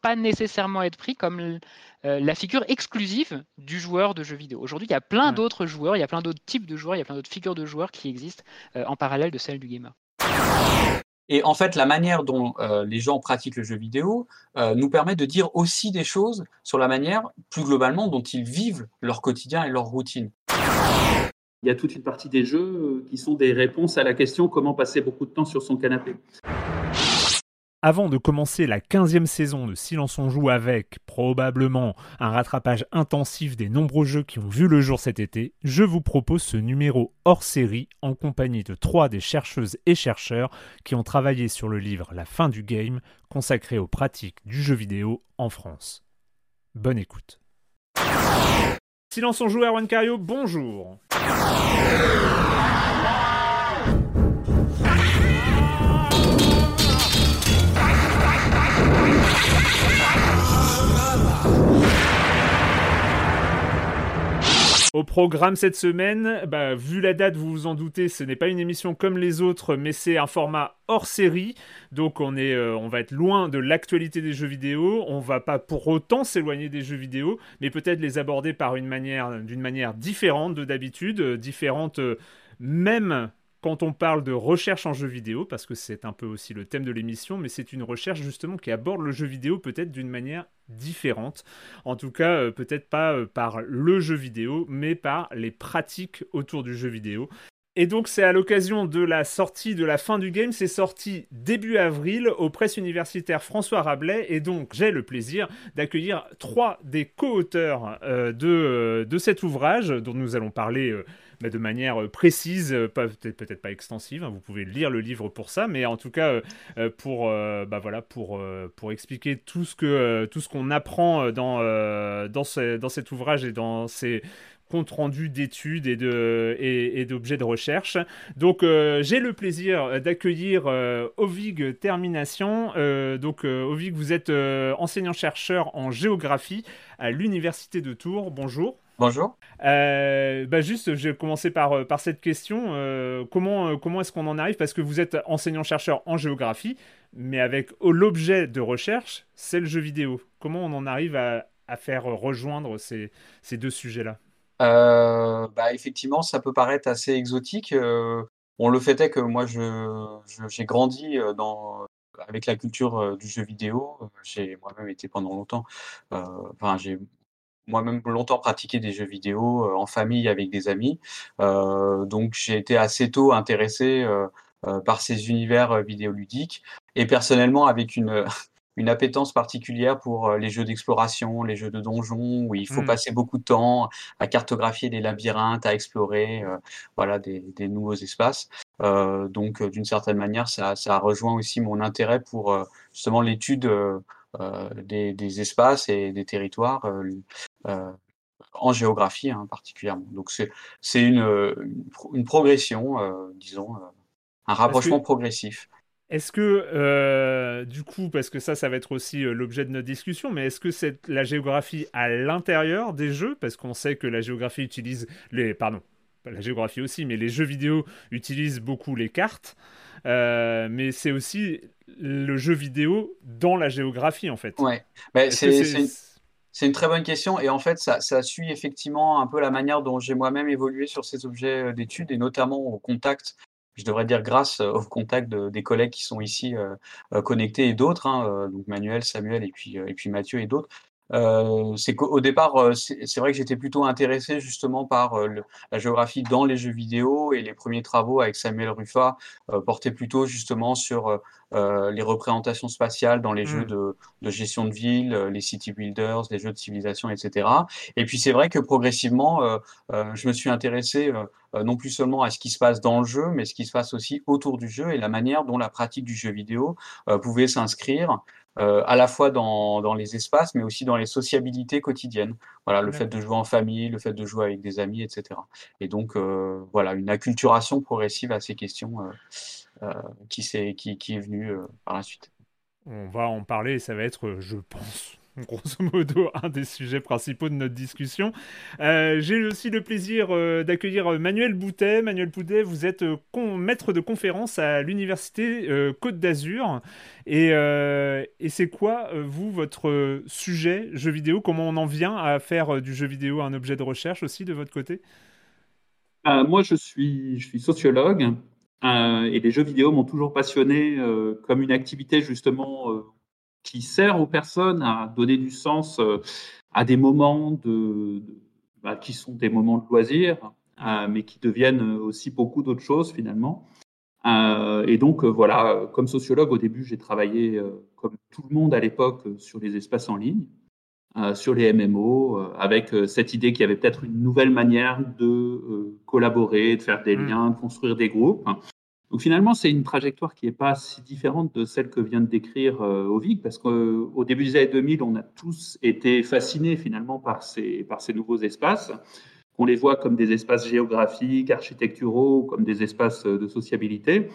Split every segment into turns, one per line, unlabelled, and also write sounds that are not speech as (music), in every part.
pas nécessairement être pris comme euh, la figure exclusive du joueur de jeux vidéo. Aujourd'hui, il y a plein
Ouais.
d'autres joueurs, il y a plein d'autres types de joueurs, il y a plein d'autres figures de joueurs qui existent euh, en parallèle de celle du gamer.
Et en fait, la manière dont euh, les gens pratiquent le jeu vidéo euh, nous permet de dire aussi des choses sur la manière, plus globalement, dont ils vivent leur quotidien et leur routine.
Il y a toute une partie des jeux qui sont des réponses à la question comment passer beaucoup de temps sur son canapé.
Avant de commencer la 15e saison de Silence on joue avec, probablement, un rattrapage intensif des nombreux jeux qui ont vu le jour cet été, je vous propose ce numéro hors série en compagnie de trois des chercheuses et chercheurs qui ont travaillé sur le livre La fin du game, consacré aux pratiques du jeu vidéo en France. Bonne écoute. Silence on joue, Erwan Cario, bonjour Au programme cette semaine, bah, vu la date, vous vous en doutez, ce n'est pas une émission comme les autres, mais c'est un format hors série. Donc euh, on va être loin de l'actualité des jeux vidéo. On va pas pour autant s'éloigner des jeux vidéo, mais peut-être les aborder par une manière, d'une manière différente de d'habitude, euh, différente euh, même quand on parle de recherche en jeu vidéo, parce que c'est un peu aussi le thème de l'émission, mais c'est une recherche justement qui aborde le jeu vidéo peut-être d'une manière différente. En tout cas, euh, peut-être pas euh, par le jeu vidéo, mais par les pratiques autour du jeu vidéo. Et donc c'est à l'occasion de la sortie de la fin du game, c'est sorti début avril aux presses universitaires François Rabelais, et donc j'ai le plaisir d'accueillir trois des co-auteurs euh, de, de cet ouvrage dont nous allons parler de manière euh, précise, euh, peut-être peut-être pas extensive, hein, vous pouvez lire le livre pour ça, mais en tout cas euh, pour, bah, voilà, pour, pour expliquer tout ce que tout ce qu'on apprend dans, dans, ce- dans cet ouvrage et dans ces comptes rendus d'études et de et, et d'objets de recherche. Donc j'ai le plaisir d'accueillir euh, Ovig Termination. Donc Ovig, vous êtes euh, enseignant-chercheur en géographie à l'université de Tours. Bonjour.
Bonjour.
Euh, bah juste, je vais commencer par, euh, par cette question. Euh, comment comment est-ce qu'on en arrive? Parce que vous êtes enseignant-chercheur en géographie, mais avec oh, l'objet de recherche, c'est le jeu vidéo. Comment on en arrive à, à faire rejoindre ces, ces deux sujets-là?
Euh, bah, effectivement, ça peut paraître assez exotique. bon, le fait est que moi, je, j'ai grandi dans, avec la culture du jeu vidéo. J'ai moi-même été pendant longtemps, enfin, j'ai moi-même longtemps pratiqué des jeux vidéo euh, en famille avec des amis. Euh, donc, j'ai été assez tôt intéressé euh, euh, par ces univers euh, vidéoludiques et personnellement avec une (laughs) une appétence particulière pour euh, les jeux d'exploration, les jeux de donjons, où il faut
Mm.
passer beaucoup de temps à cartographier des labyrinthes, à explorer euh, voilà, des, des nouveaux espaces. Euh, donc, d'une certaine manière, ça, ça a rejoint aussi mon intérêt pour euh, justement l'étude des, des espaces et des territoires euh, euh, en géographie hein, particulièrement. Donc c'est une, une, progression, disons, un rapprochement progressif.
Est-ce que, du coup, parce que ça, ça va être aussi l'objet de notre discussion, mais est-ce que c'est la géographie à l'intérieur des jeux? Parce qu'on sait que la géographie utilise les. Pardon, la géographie aussi, mais les jeux vidéo utilisent beaucoup les cartes. Euh, mais c'est aussi le jeu vidéo dans la géographie, en fait.
Ouais, c'est une très bonne question. Et en fait, ça, ça, suit effectivement un peu la manière dont j'ai moi-même évolué sur ces objets euh, d'études, et notamment au contact je devrais dire grâce euh, au contact des collègues qui sont ici connectés et d'autres, hein, donc Manuel, Samuel et puis, et puis Mathieu et d'autres, euh, c'est qu'au départ, euh, c'est vrai que j'étais plutôt intéressé justement par euh, la géographie dans les jeux vidéo et les premiers travaux avec Samuel Ruffa portaient plutôt justement sur les représentations spatiales dans les jeux mmh. de, gestion de ville, les city builders, les jeux de civilisation, etc. Et puis c'est vrai que progressivement, je me suis intéressé non plus seulement à ce qui se passe dans le jeu, mais ce qui se passe aussi autour du jeu et la manière dont la pratique du jeu vidéo pouvait s'inscrire euh, à la fois dans, dans, les espaces, mais aussi dans les sociabilités quotidiennes. Voilà, le fait de jouer en famille, le fait de jouer avec des amis, etc. Et donc, euh, voilà, une acculturation progressive à ces questions euh, qui, est, qui, qui, est venue par la suite.
On va en parler, ça va être, je pense, (laughs) grosso modo un des sujets principaux de notre discussion. Euh, j'ai aussi le plaisir euh, d'accueillir Manuel Boutet. Manuel Boutet, vous êtes euh, maître de conférence à l'université Côte d'Azur. Et, et c'est quoi, vous, votre sujet jeu vidéo? Comment on en vient à faire du jeu vidéo un objet de recherche aussi de votre côté?
Moi, je suis, je suis sociologue. et les jeux vidéo m'ont toujours passionné comme une activité justement qui sert aux personnes à donner du sens euh, à des moments de, bah, qui sont des moments de loisir, euh, mais qui deviennent aussi beaucoup d'autres choses finalement. Euh, et donc voilà, comme sociologue au début, j'ai travaillé comme tout le monde à l'époque sur les espaces en ligne, sur les MMO, avec cette idée qu'il y avait peut-être une nouvelle manière de collaborer, de faire des mmh. liens, de construire des groupes. Donc finalement, c'est une trajectoire qui n'est pas si différente de celle que vient de décrire euh, Ovig, parce qu'au début des années 2000, on a tous été fascinés finalement par ces, nouveaux espaces, qu'on les voit comme des espaces géographiques, architecturaux, comme des espaces de sociabilité.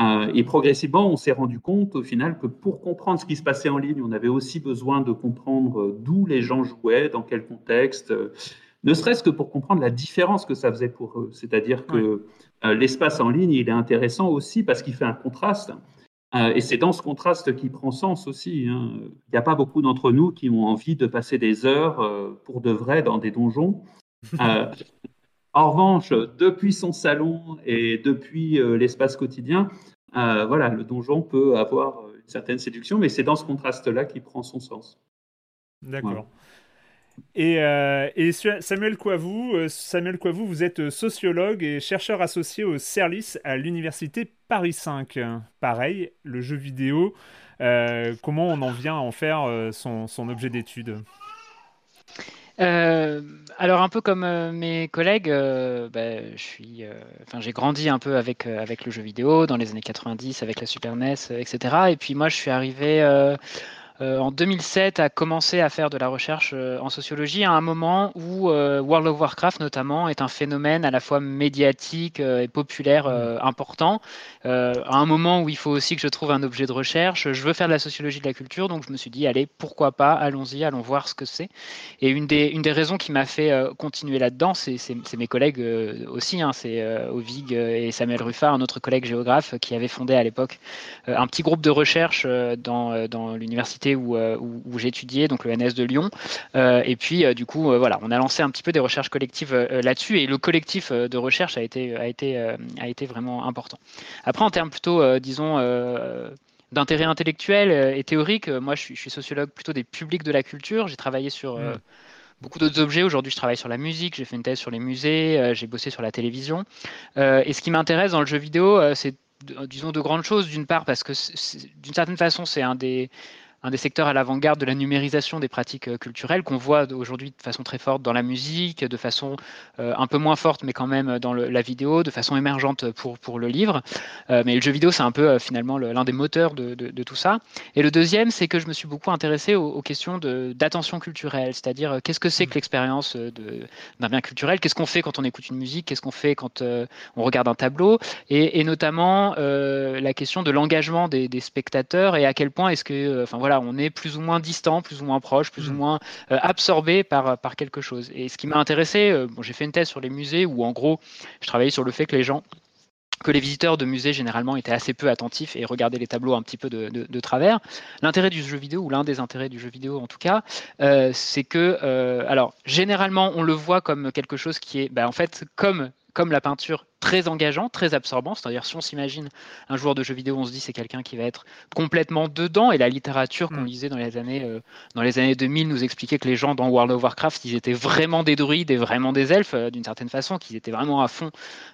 Euh, et progressivement, on s'est rendu compte au final que pour comprendre ce qui se passait en ligne, on avait aussi besoin de comprendre d'où les gens jouaient, dans quel contexte, ne serait-ce que pour comprendre la différence que ça faisait pour eux. C'est-à-dire que euh, l'espace en ligne, il est intéressant aussi parce qu'il fait un contraste. Euh, et c'est dans ce contraste qui prend sens aussi. Hein. Il n'y a pas beaucoup d'entre nous qui ont envie de passer des heures euh, pour de vrai dans des donjons. (laughs) en revanche, depuis son salon et depuis l'espace quotidien, voilà, le donjon peut avoir une certaine séduction, mais c'est dans ce contraste-là qui prend son sens.
D'accord. Et, euh, Samuel Coivou, euh, Samuel Coivou, vous êtes sociologue et chercheur associé au CERLIS à l'université Paris 5. Pareil, le jeu vidéo, euh, comment on en vient à en faire son, objet d'étude?
Alors un peu comme mes collègues, bah, j'ai grandi un peu avec avec le jeu vidéo dans les années 90 avec la Super NES, etc. Et puis moi je suis arrivé euh, en 2007 a commencé à faire de la recherche euh, en sociologie à un moment où euh, World of Warcraft notamment est un phénomène à la fois médiatique et populaire mmh. important. à un moment où il faut aussi que je trouve un objet de recherche. Je veux faire de la sociologie de la culture, donc je me suis dit allez pourquoi pas, allons-y, allons voir ce que c'est. Et une des, une des raisons qui m'a fait continuer là-dedans, c'est mes collègues aussi, hein, c'est Ovig et Samuel Ruffat, un autre collègue géographe qui avait fondé à l'époque un petit groupe de recherche dans, dans l'université euh, où, étudié, donc le NS de Lyon. Euh, et puis, euh, du coup, voilà, on a lancé un petit peu des recherches collectives là-dessus et le collectif de recherche a été, a été, a été vraiment important. Après, en termes plutôt, disons, d'intérêt intellectuel et théorique, moi, je suis, sociologue plutôt des publics de la culture. J'ai travaillé sur. Mm. beaucoup d'autres objets. Aujourd'hui, je travaille sur la musique, j'ai fait une thèse sur les musées, j'ai bossé sur la télévision. et ce qui m'intéresse dans le jeu vidéo, c'est disons de grandes choses. D'une part, parce que d'une certaine façon, c'est un des un des secteurs à l'avant-garde de la numérisation des pratiques euh, culturelles qu'on voit aujourd'hui de façon très forte dans la musique, de façon euh, un peu moins forte, mais quand même dans la vidéo, de façon émergente pour, pour le livre. Euh, mais le jeu vidéo, c'est un peu finalement l'un des moteurs de, de, tout ça. Et le deuxième, c'est que je me suis beaucoup intéressé aux, questions d'attention culturelle, c'est-à-dire qu'est-ce que c'est que mmh. l'expérience d'un bien culturel, qu'est-ce qu'on fait quand on écoute une musique, qu'est-ce qu'on fait quand on regarde un tableau, et, et notamment la question de l'engagement des, des, spectateurs et à quel point est-ce que, enfin voilà, on est plus ou moins distant, plus ou moins proche, plus ou mm. moins euh, absorbé par, par quelque chose. Et ce qui m'a intéressé, euh, bon, j'ai fait une thèse sur les musées où en gros, je travaillais sur le fait que les gens que les visiteurs de musées généralement étaient assez peu attentifs et regardaient les tableaux un petit peu de, travers. L'intérêt du jeu vidéo, ou l'un des intérêts du jeu vidéo en tout cas, euh, c'est que, alors généralement on le voit comme quelque chose qui est, bah, en fait, comme comme la peinture, très engageant, très absorbant. C'est-à-dire, si on s'imagine un joueur de jeux vidéo, on se dit c'est quelqu'un qui va être complètement dedans. Et la littérature qu'on mm. lisait dans les, années, euh, dans les années 2000 nous expliquait que les gens dans World of Warcraft, ils étaient vraiment des druides et vraiment des elfes, euh, d'une certaine façon, qu'ils étaient vraiment à fond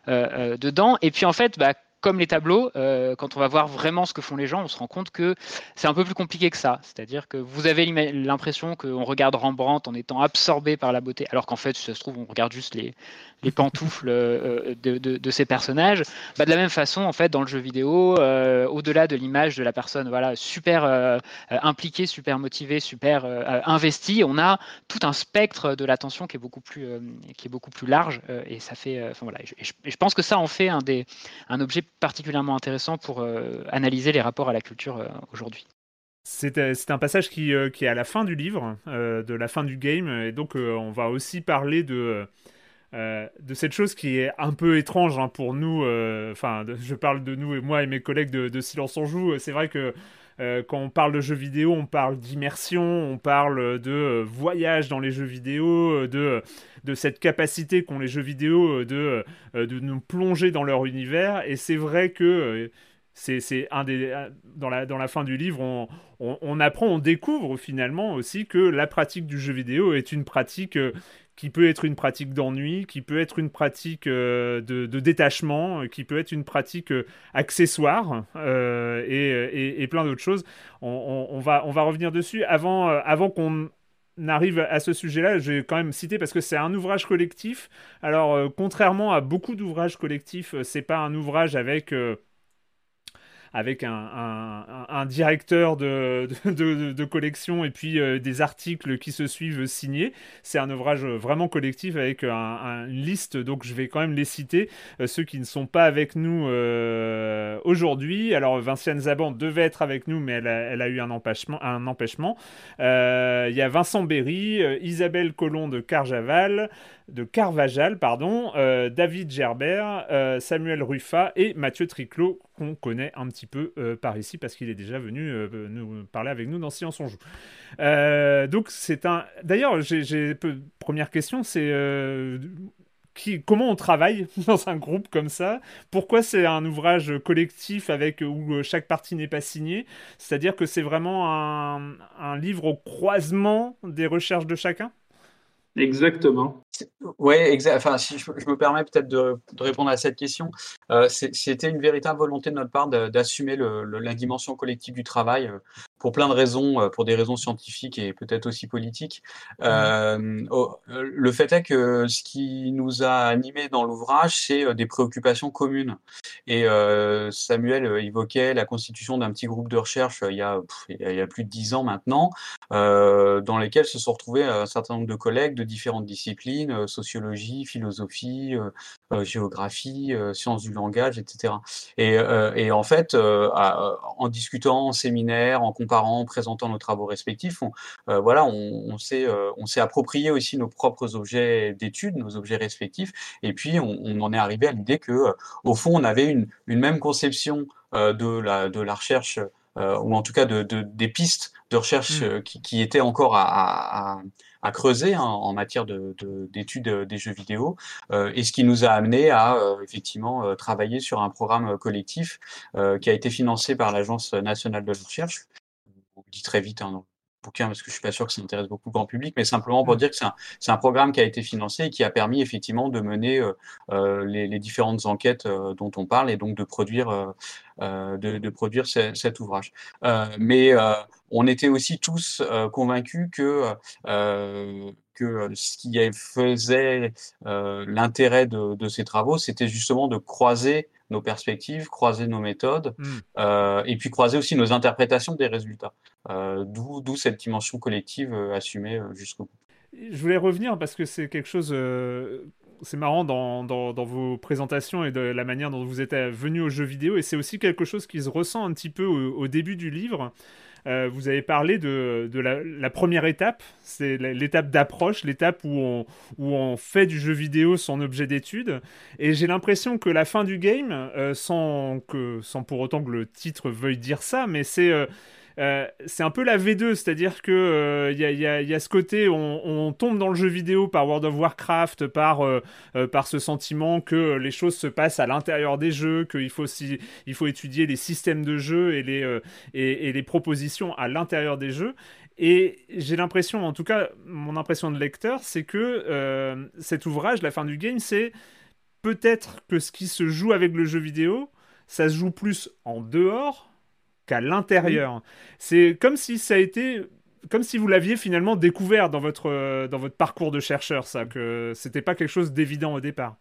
euh, dedans. Et puis, en fait, bah, comme les tableaux, euh, quand on va voir vraiment ce que font les gens, on se rend compte que c'est un peu plus compliqué que ça. C'est-à-dire que vous avez l'impression qu'on regarde Rembrandt en étant absorbé par la beauté, alors qu'en fait, si ça se trouve, on regarde juste les, les pantoufles euh, de, de, ces personnages. Bah, de la même façon, en fait, dans le jeu vidéo, euh, au-delà de l'image de la personne voilà, super impliquée, super motivée, super investie, on a tout un spectre de l'attention qui est beaucoup plus, qui est beaucoup plus large. et ça fait, voilà, je, pense que ça en fait un, des, un objet particulièrement intéressant pour euh, analyser les rapports à la culture euh, aujourd'hui.
C'est un passage qui, euh, qui, est à la fin du livre, de la fin du game, et donc on va aussi parler de, de cette chose qui est un peu étrange hein, pour nous. Enfin, je parle de nous et moi et mes collègues de, Silence on Joue. C'est vrai que quand on parle de jeux vidéo, on parle d'immersion, on parle de voyage dans les jeux vidéo, de de cette capacité qu'ont les jeux vidéo euh, de, euh, de nous plonger dans leur univers. Et c'est vrai que euh, c'est un des dans la dans la fin du livre on, on, apprend on découvre finalement aussi que la pratique du jeu vidéo est une pratique qui peut être une pratique d'ennui qui peut être une pratique de, de, détachement qui peut être une pratique accessoire et, et, plein d'autres choses on, on, va on va revenir dessus avant avant qu'on arrive à ce sujet-là, je vais quand même citer parce que c'est un ouvrage collectif. Alors, euh, contrairement à beaucoup d'ouvrages collectifs, euh, c'est pas un ouvrage avec euh, avec un, directeur de, collection et puis euh, des articles qui se suivent signés. C'est un ouvrage vraiment collectif avec une liste, donc je vais quand même les citer, euh, ceux qui ne sont pas avec nous euh, aujourd'hui. Alors Vinciane Zaban devait être avec nous, mais elle a, eu un empêchement. Il y a Vincent Berry, Isabelle Collomb de Carjaval, de Carvajal, pardon, David Gerbert, Samuel Ruffa et Mathieu Triclot, qu'on connaît un petit peu euh, par ici parce qu'il est déjà venu nous parler avec nous dans Science on joue. donc c'est un. D'ailleurs, j'ai première question, c'est qui, comment on travaille (laughs) dans un groupe comme ça? Pourquoi c'est un ouvrage collectif avec où chaque partie n'est pas signée? C'est-à-dire que c'est vraiment un livre au croisement des recherches de chacun?
Exactement.
Oui, exact. Enfin, si je, me permets peut-être de, répondre à cette question, euh, c'était une véritable volonté de notre part d'assumer la dimension collective du travail euh, pour plein de raisons, euh, pour des raisons scientifiques et peut-être aussi politiques. Mmh. le fait est que ce qui nous a animés dans l'ouvrage, c'est des préoccupations communes. Et Samuel évoquait la constitution d'un petit groupe de recherche il y a, il y a plus de dix ans maintenant, dans lesquels se sont retrouvés un certain nombre de collègues de différentes disciplines, euh, sociologie, philosophie, euh, euh, géographie, sciences du langage, etc. Et, en fait, en discutant en séminaire, en comparant, en présentant nos travaux respectifs, on, voilà, on, s'est on s'est approprié aussi nos propres objets d'études, nos objets respectifs, et puis on, en est arrivé à l'idée que, au fond, on avait une, une même conception de la, de la recherche euh, ou en tout cas de, de, des pistes de recherche mmh. qui, qui, étaient encore à, à, à creuser hein, en matière d'études de, des jeux vidéo, euh, et ce qui nous a amené à euh, effectivement euh, travailler sur un programme collectif qui a été financé par l'Agence nationale de la recherche. On dit très vite hein, bouquin parce que je suis pas sûr que ça intéresse beaucoup le grand public, mais simplement pour mmh. dire que c'est un, un, programme qui a été financé et qui a permis effectivement de mener les, les, différentes enquêtes dont on parle et donc de produire, de, de, produire cet ouvrage. mais on était aussi tous convaincus que que ce qui faisait l'intérêt de, de, ces travaux, c'était justement de croiser nos perspectives, croiser nos méthodes, mmh. euh, et puis croiser aussi nos interprétations des résultats. Euh, D'où cette dimension collective euh, assumée jusqu'au bout.
Je voulais revenir parce que c'est quelque chose, c'est marrant dans, dans, dans, vos présentations et de la manière dont vous êtes venu aux jeux vidéo, et c'est aussi quelque chose qui se ressent un petit peu au, au début du livre. Euh, vous avez parlé de, la, première étape, c'est l'étape d'approche, l'étape où on, où on fait du jeu vidéo son objet d'étude. Et j'ai l'impression que la fin du game, euh, sans, que, sans pour autant que le titre veuille dire ça, mais c'est... Euh, euh, c'est un peu la V2, c'est-à-dire que il euh, y, a, ce côté, on, tombe dans le jeu vidéo par World of Warcraft, par, euh, par ce sentiment que les choses se passent à l'intérieur des jeux, qu'il faut, il faut étudier les systèmes de jeu et les, et, les propositions à l'intérieur des jeux. Et j'ai l'impression, en tout cas, mon impression de lecteur, c'est que cet ouvrage, La fin du game, c'est peut-être que ce qui se joue avec le jeu vidéo, ça se joue plus en dehors qu'à l'intérieur. C'est comme si ça a été comme si vous l'aviez finalement découvert dans votre, euh, dans votre parcours de chercheur, ça, que c'était pas quelque chose d'évident au départ.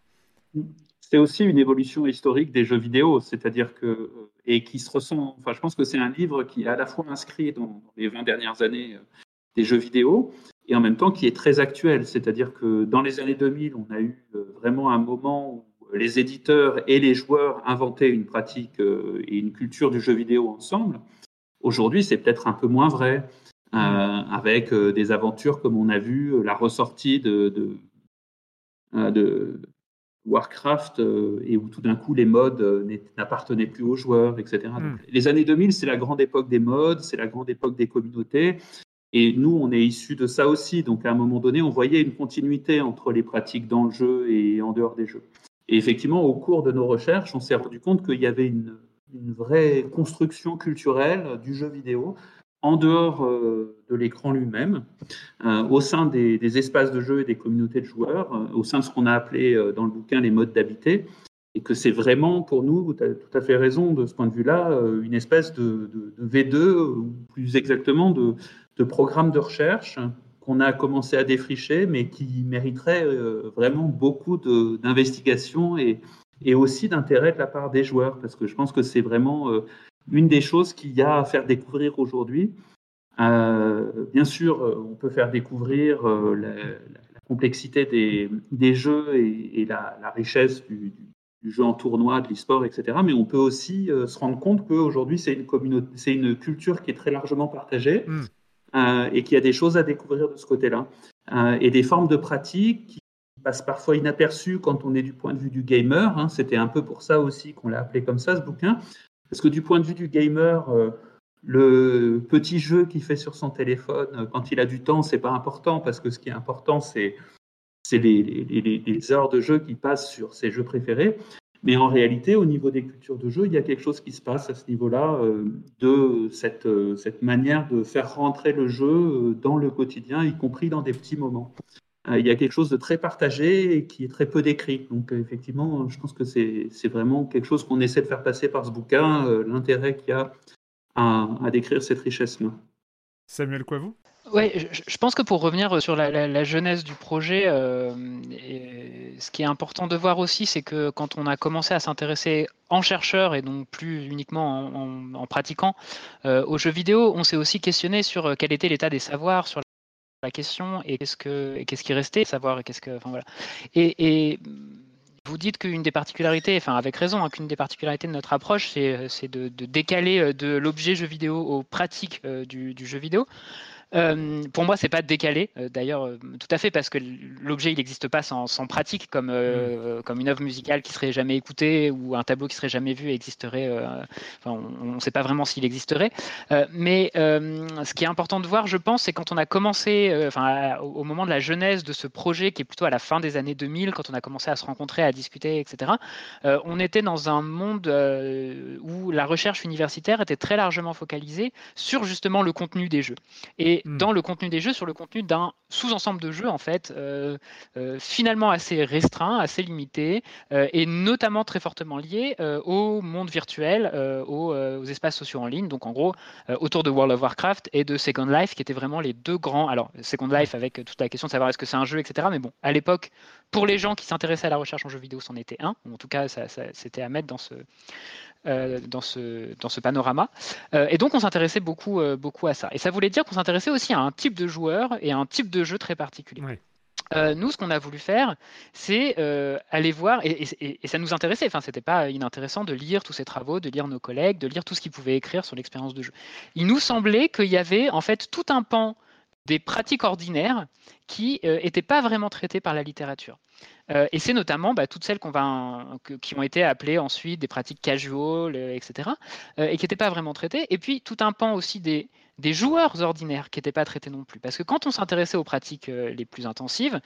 C'est aussi une évolution historique des jeux vidéo, c'est-à-dire que, euh, et qui se ressent, enfin, je pense que c'est un livre qui est à la fois inscrit dans les 20 dernières années euh, des jeux vidéo, et en même temps qui est très actuel, c'est-à-dire que dans les années 2000, on a eu vraiment un moment où les éditeurs et les joueurs inventaient une pratique euh, et une culture du jeu vidéo ensemble. Aujourd'hui, c'est peut-être un peu moins vrai, euh, avec euh, des aventures comme on a vu la ressortie de, de, Warcraft et où tout d'un coup les modes n'appartenaient plus aux joueurs, etc. Hmm. les années 2000, c'est la grande époque des modes, c'est la grande époque des communautés. Et nous, on est issus de ça aussi. Donc, à un moment donné, on voyait une continuité entre les pratiques dans le jeu et en dehors des jeux. Et effectivement, au cours de nos recherches, on s'est rendu compte qu'il y avait une, vraie construction culturelle du jeu vidéo en dehors euh, de l'écran lui-même, euh, au sein des, espaces de jeu et des communautés de joueurs, euh, au sein de ce qu'on a appelé dans le bouquin les modes d'habiter, et que c'est vraiment pour nous, tu as tout à fait raison de ce point de vue-là, une espèce de, V2, ou plus exactement de, de programme de recherche qu'on a commencé à défricher, mais qui mériterait euh, vraiment beaucoup d'investigation et, aussi d'intérêt de la part des joueurs, parce que je pense que c'est vraiment euh, une des choses qu'il y a à faire découvrir aujourd'hui. Euh, bien sûr, on peut faire découvrir la, complexité des, jeux et, la, richesse du, jeu en tournoi, de l'e-sport, etc. Mais on peut aussi se rendre compte qu'aujourd'hui, c'est une, c'est une culture qui est très largement partagée. Hmm. Euh, et qu'il y a des choses à découvrir de ce côté-là. Euh, et des formes de pratique qui passent parfois inaperçues quand on est du point de vue du gamer. Hein. C'était un peu pour ça aussi qu'on l'a appelé comme ça, ce bouquin. Parce que du point de vue du gamer, euh, le petit jeu qu'il fait sur son téléphone, quand il a du temps, c'est pas important parce que ce qui est important, c'est les, heures de jeu qui passent sur ses jeux préférés. Mais en réalité, au niveau des cultures de jeu, il y a quelque chose qui se passe à ce niveau-là euh, de cette, euh, cette manière de faire rentrer le jeu euh, dans le quotidien, y compris dans des petits moments. il y a quelque chose de très partagé et qui est très peu décrit. Donc effectivement, je pense que c'est vraiment quelque chose qu'on essaie de faire passer par ce bouquin, l'intérêt qu'il y a à, à décrire cette richesse-là.
Samuel vous?
Oui, je, pense que pour revenir sur la, jeunesse du projet, euh, ce qui est important de voir aussi, c'est que quand on a commencé à s'intéresser en chercheur et donc plus uniquement en, pratiquant euh, aux jeux vidéo, on s'est aussi questionné sur euh, quel était l'état des savoirs sur la question et qu'est-ce que qu'est-ce qui restait savoir et qu'est-ce que voilà et, vous dites qu'une des particularités, enfin avec raison, hein, qu'une des particularités de notre approche, c'est de, décaler de l'objet jeu vidéo aux pratiques du, jeu vidéo. Euh, pour moi, c'est pas décalé. Euh, d'ailleurs, euh, tout à fait parce que l'objet il n'existe pas sans, pratique, comme mm. comme une œuvre musicale qui serait jamais écoutée ou un tableau qui serait jamais vu existerait. on ne sait pas vraiment s'il existerait. mais ce qui est important de voir, je pense, c'est quand on a commencé, enfin, au, moment de la genèse de ce projet, qui est plutôt à la fin des années 2000, quand on a commencé à se rencontrer, à discuter, etc. on était dans un monde où la recherche universitaire était très largement focalisée sur justement le contenu des jeux. Et hmm. dans le contenu des jeux sur le contenu d'un sous-ensemble de jeux en fait euh, euh, finalement assez restreint, assez limité et notamment très fortement lié au monde virtuel, aux, espaces sociaux en ligne. Donc en gros autour de World of Warcraft et de Second Life qui étaient vraiment les deux grands. Alors Second Life avec toute la question de savoir est-ce que c'est un jeu, etc. Mais bon, à l'époque, pour les gens qui s'intéressaient à la recherche en jeux vidéo, c'en était un. En tout cas, c'était à mettre dans ce euh, dans, ce, dans ce panorama. Euh, et donc, on s'intéressait beaucoup, euh, beaucoup à ça. Et ça voulait dire qu'on s'intéressait aussi à un type de joueur et à un type de jeu très particulier. nous, ce qu'on a voulu faire, c'est aller voir, et, ça nous intéressait, enfin, c'était pas inintéressant de lire tous ces travaux, de lire nos collègues, de lire tout ce qu'ils pouvaient écrire sur l'expérience de jeu. Il nous semblait qu'il y avait en fait tout un pan des pratiques ordinaires qui n'étaient pas vraiment traitées par la littérature. Euh, et c'est notamment bah, toutes celles qu'on va, qui ont été appelées ensuite des pratiques casual, euh, etc., euh, et qui n'étaient pas vraiment traitées. Et puis tout un pan aussi des, joueurs ordinaires qui n'étaient pas traités non plus. Parce que quand on s'intéressait aux pratiques les plus intensives,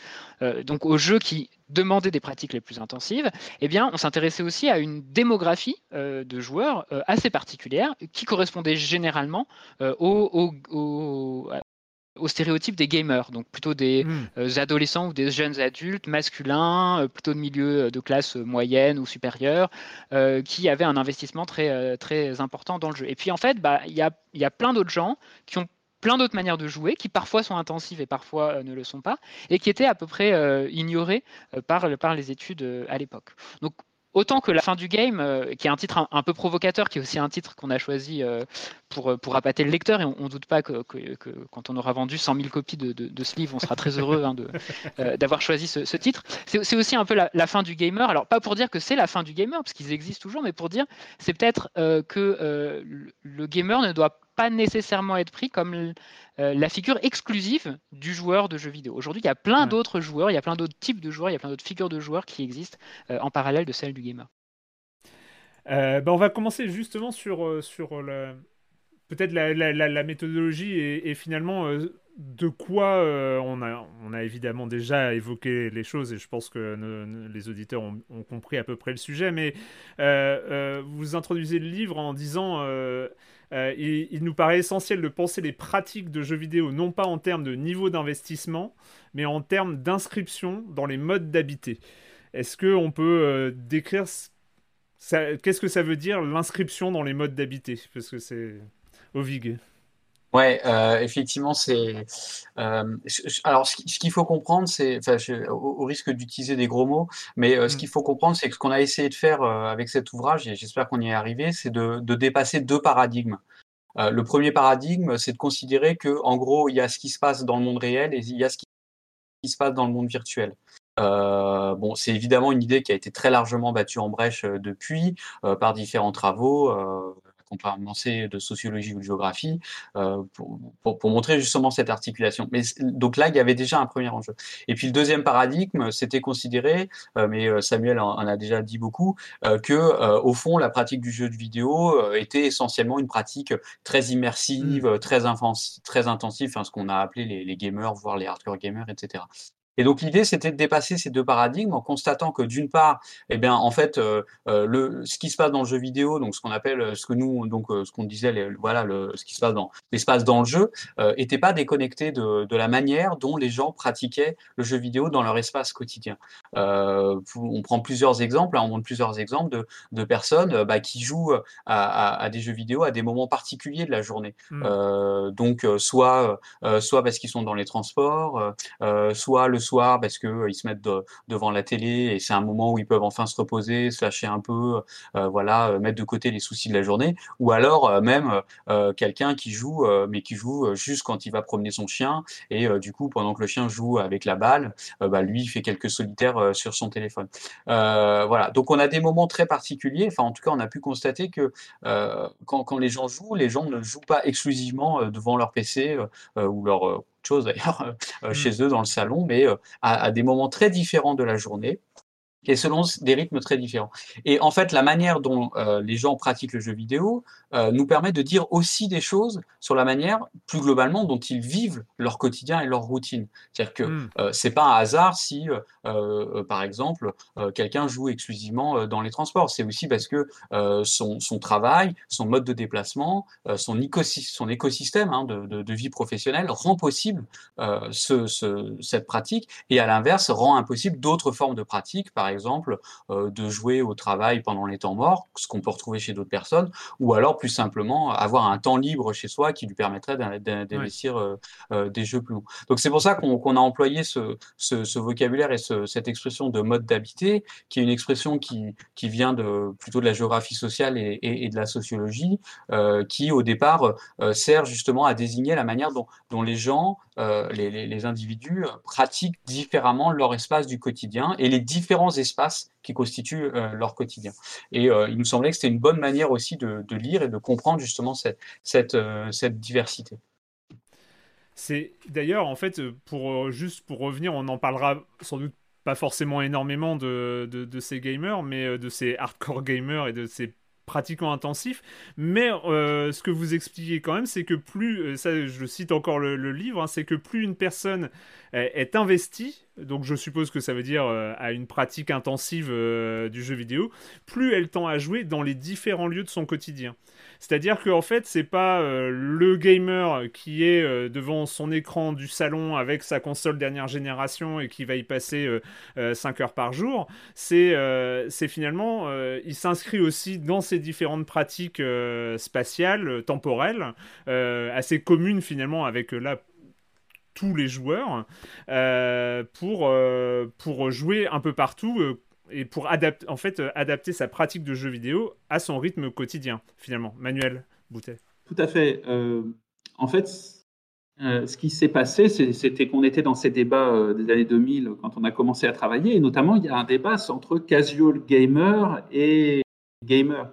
donc aux jeux qui demandaient des pratiques les plus intensives, eh bien, on s'intéressait aussi à une démographie de joueurs assez particulière qui correspondait généralement aux stéréotypes des gamers, donc plutôt des hmm. euh, adolescents ou des jeunes adultes masculins, euh, plutôt de milieu euh, de classe moyenne ou supérieure, qui avaient un investissement très, très important dans le jeu. Et puis en fait, bah, il y, a, y a plein d'autres gens qui ont plein d'autres manières de jouer, qui parfois sont intensives et parfois ne le sont pas, et qui étaient à peu près ignorées par, par les études à l'époque. Donc autant que la fin du game, euh, qui est un titre un, peu provocateur, qui est aussi un titre qu'on a choisi euh, pour, euh, pour appâter le lecteur, et on ne doute pas que, quand on aura vendu 100 000 copies de, ce livre, on sera très heureux hein, d'avoir choisi ce, titre. C'est aussi un peu la, fin du gamer. Alors, pas pour dire que c'est la fin du gamer, parce qu'ils existent toujours, mais pour dire c'est peut-être que le gamer ne doit pas nécessairement être pris comme euh, la figure exclusive du joueur de jeux vidéo. Aujourd'hui, il y a plein d'autres joueurs, il y a plein d'autres types de joueurs, il y a plein d'autres figures de joueurs qui existent euh, en parallèle de celle du gamer.
Euh, bah, on va commencer justement sur, sur peut-être la, méthodologie et, finalement de quoi on, a, on a évidemment déjà évoqué les choses et je pense que les auditeurs ont, ont, compris à peu près le sujet, mais vous introduisez le livre en disant euh, il, nous paraît essentiel de penser les pratiques de jeux vidéo non pas en termes de niveau d'investissement, mais en termes d'inscription dans les modes d'habiter. Est-ce qu'on peut euh, décrire qu'est-ce que ça veut dire l'inscription dans les modes d'habiter? Parce que c'est Ovig.
Ouais, euh, effectivement, c'est. alors, ce, qu'il faut comprendre, c'est, au, risque d'utiliser des gros mots, mais ce mm. qu'il faut comprendre, c'est que ce qu'on a essayé de faire avec cet ouvrage, et j'espère qu'on y est arrivé, c'est de, dépasser deux paradigmes. le premier paradigme, c'est de considérer que, en gros, il y a ce qui se passe dans le monde réel et il y a ce qui, se passe dans le monde virtuel. bon, c'est évidemment une idée qui a été très largement battue en brèche depuis par différents travaux qu'on peut commencer de sociologie ou de géographie, euh, pour, pour, montrer justement cette articulation. Mais donc là, il y avait déjà un premier enjeu. Et puis le deuxième paradigme, c'était considéré, euh, mais euh, Samuel en, a déjà dit beaucoup, que au fond, la pratique du jeu de vidéo était essentiellement une pratique très immersive, mmh. très, très intensive, enfin, ce qu'on a appelé les, les gamers, voire les hardcore gamers, etc. Et donc l'idée, c'était de dépasser ces deux paradigmes en constatant que d'une part, eh bien, en fait, euh, euh, le, ce qui se passe dans le jeu vidéo, donc ce qu'on appelle, euh, ce que nous, donc ce qu'on disait, voilà, ce qui se passe dans l'espace dans le jeu, n'était pas déconnecté de, la manière dont les gens pratiquaient le jeu vidéo dans leur espace quotidien. On prend plusieurs exemples, hein, on montre plusieurs exemples de, de personnes bah, qui jouent à, à, des jeux vidéo à des moments particuliers de la journée. Mmh. donc soit, soit parce qu'ils sont dans les transports, soit le soir parce qu'ils euh, se mettent devant la télé et c'est un moment où ils peuvent enfin se reposer, se lâcher un peu, euh, voilà, euh, mettre de côté les soucis de la journée. Ou alors même quelqu'un qui joue, mais qui joue juste quand il va promener son chien et du coup pendant que le chien joue avec la balle, bah, lui il fait quelques solitaires sur son téléphone. voilà, donc on a des moments très particuliers. Enfin en tout cas on a pu constater que quand, quand, les gens jouent, les gens ne jouent pas exclusivement devant leur PC ou leur chose (laughs) d'ailleurs euh, mmh. chez eux dans le salon, mais euh, à, des moments très différents de la journée. Et selon des rythmes très différents. Et en fait, la manière dont euh, les gens pratiquent le jeu vidéo euh, nous permet de dire aussi des choses sur la manière, plus globalement, dont ils vivent leur quotidien et leur routine. C'est-à-dire que mmh. euh, c'est pas un hasard si, par exemple, quelqu'un joue exclusivement dans les transports. C'est aussi parce que son, son, travail, son mode de déplacement, son, son écosystème hein, de, de, vie professionnelle rend possible ce, ce, cette pratique et à l'inverse rend impossible d'autres formes de pratiques, par exemple de jouer au travail pendant les temps morts, ce qu'on peut retrouver chez d'autres personnes, ou alors plus simplement avoir un temps libre chez soi qui lui permettrait d'investir des jeux plus longs. Donc c'est pour ça qu'on a employé ce, ce, vocabulaire et cette expression de mode d'habiter, qui est une expression qui, qui vient de, plutôt de la géographie sociale et, et, de la sociologie, qui au départ sert justement à désigner la manière dont, dont les gens euh, les, individus euh, pratiquent différemment leur espace du quotidien et les différents espaces qui constituent euh, leur quotidien. Et il nous semblait que c'était une bonne manière aussi de, lire et de comprendre justement cette, cette, cette diversité.
C'est d'ailleurs, en fait, pour juste pour revenir, on en parlera sans doute pas forcément énormément de, de, ces gamers, mais de ces hardcore gamers et de ces pratiquement intensif. Mais euh, ce que vous expliquez quand même, c'est que plus, euh, ça je cite encore le, livre, hein, c'est que plus une personne est investie, donc je suppose que ça veut dire euh, à une pratique intensive du jeu vidéo, plus elle tend à jouer dans les différents lieux de son quotidien. C'est-à-dire qu'en fait, c'est pas euh, le gamer qui est euh, devant son écran du salon avec sa console dernière génération et qui va y passer 5 euh, heures par jour. C'est finalement, il s'inscrit aussi dans ces différentes pratiques spatiales, temporelles, assez communes finalement avec tous les joueurs pour jouer un peu partout et pour adapter, en fait, euh, adapter sa pratique de jeu vidéo à son rythme quotidien, finalement. Manuel Boutet.
Tout à fait. Euh, en fait, euh, ce qui s'est passé, c'était qu'on était dans ces débats des années 2000 quand on a commencé à travailler, et notamment il y a un débat entre casual gamer et gamer.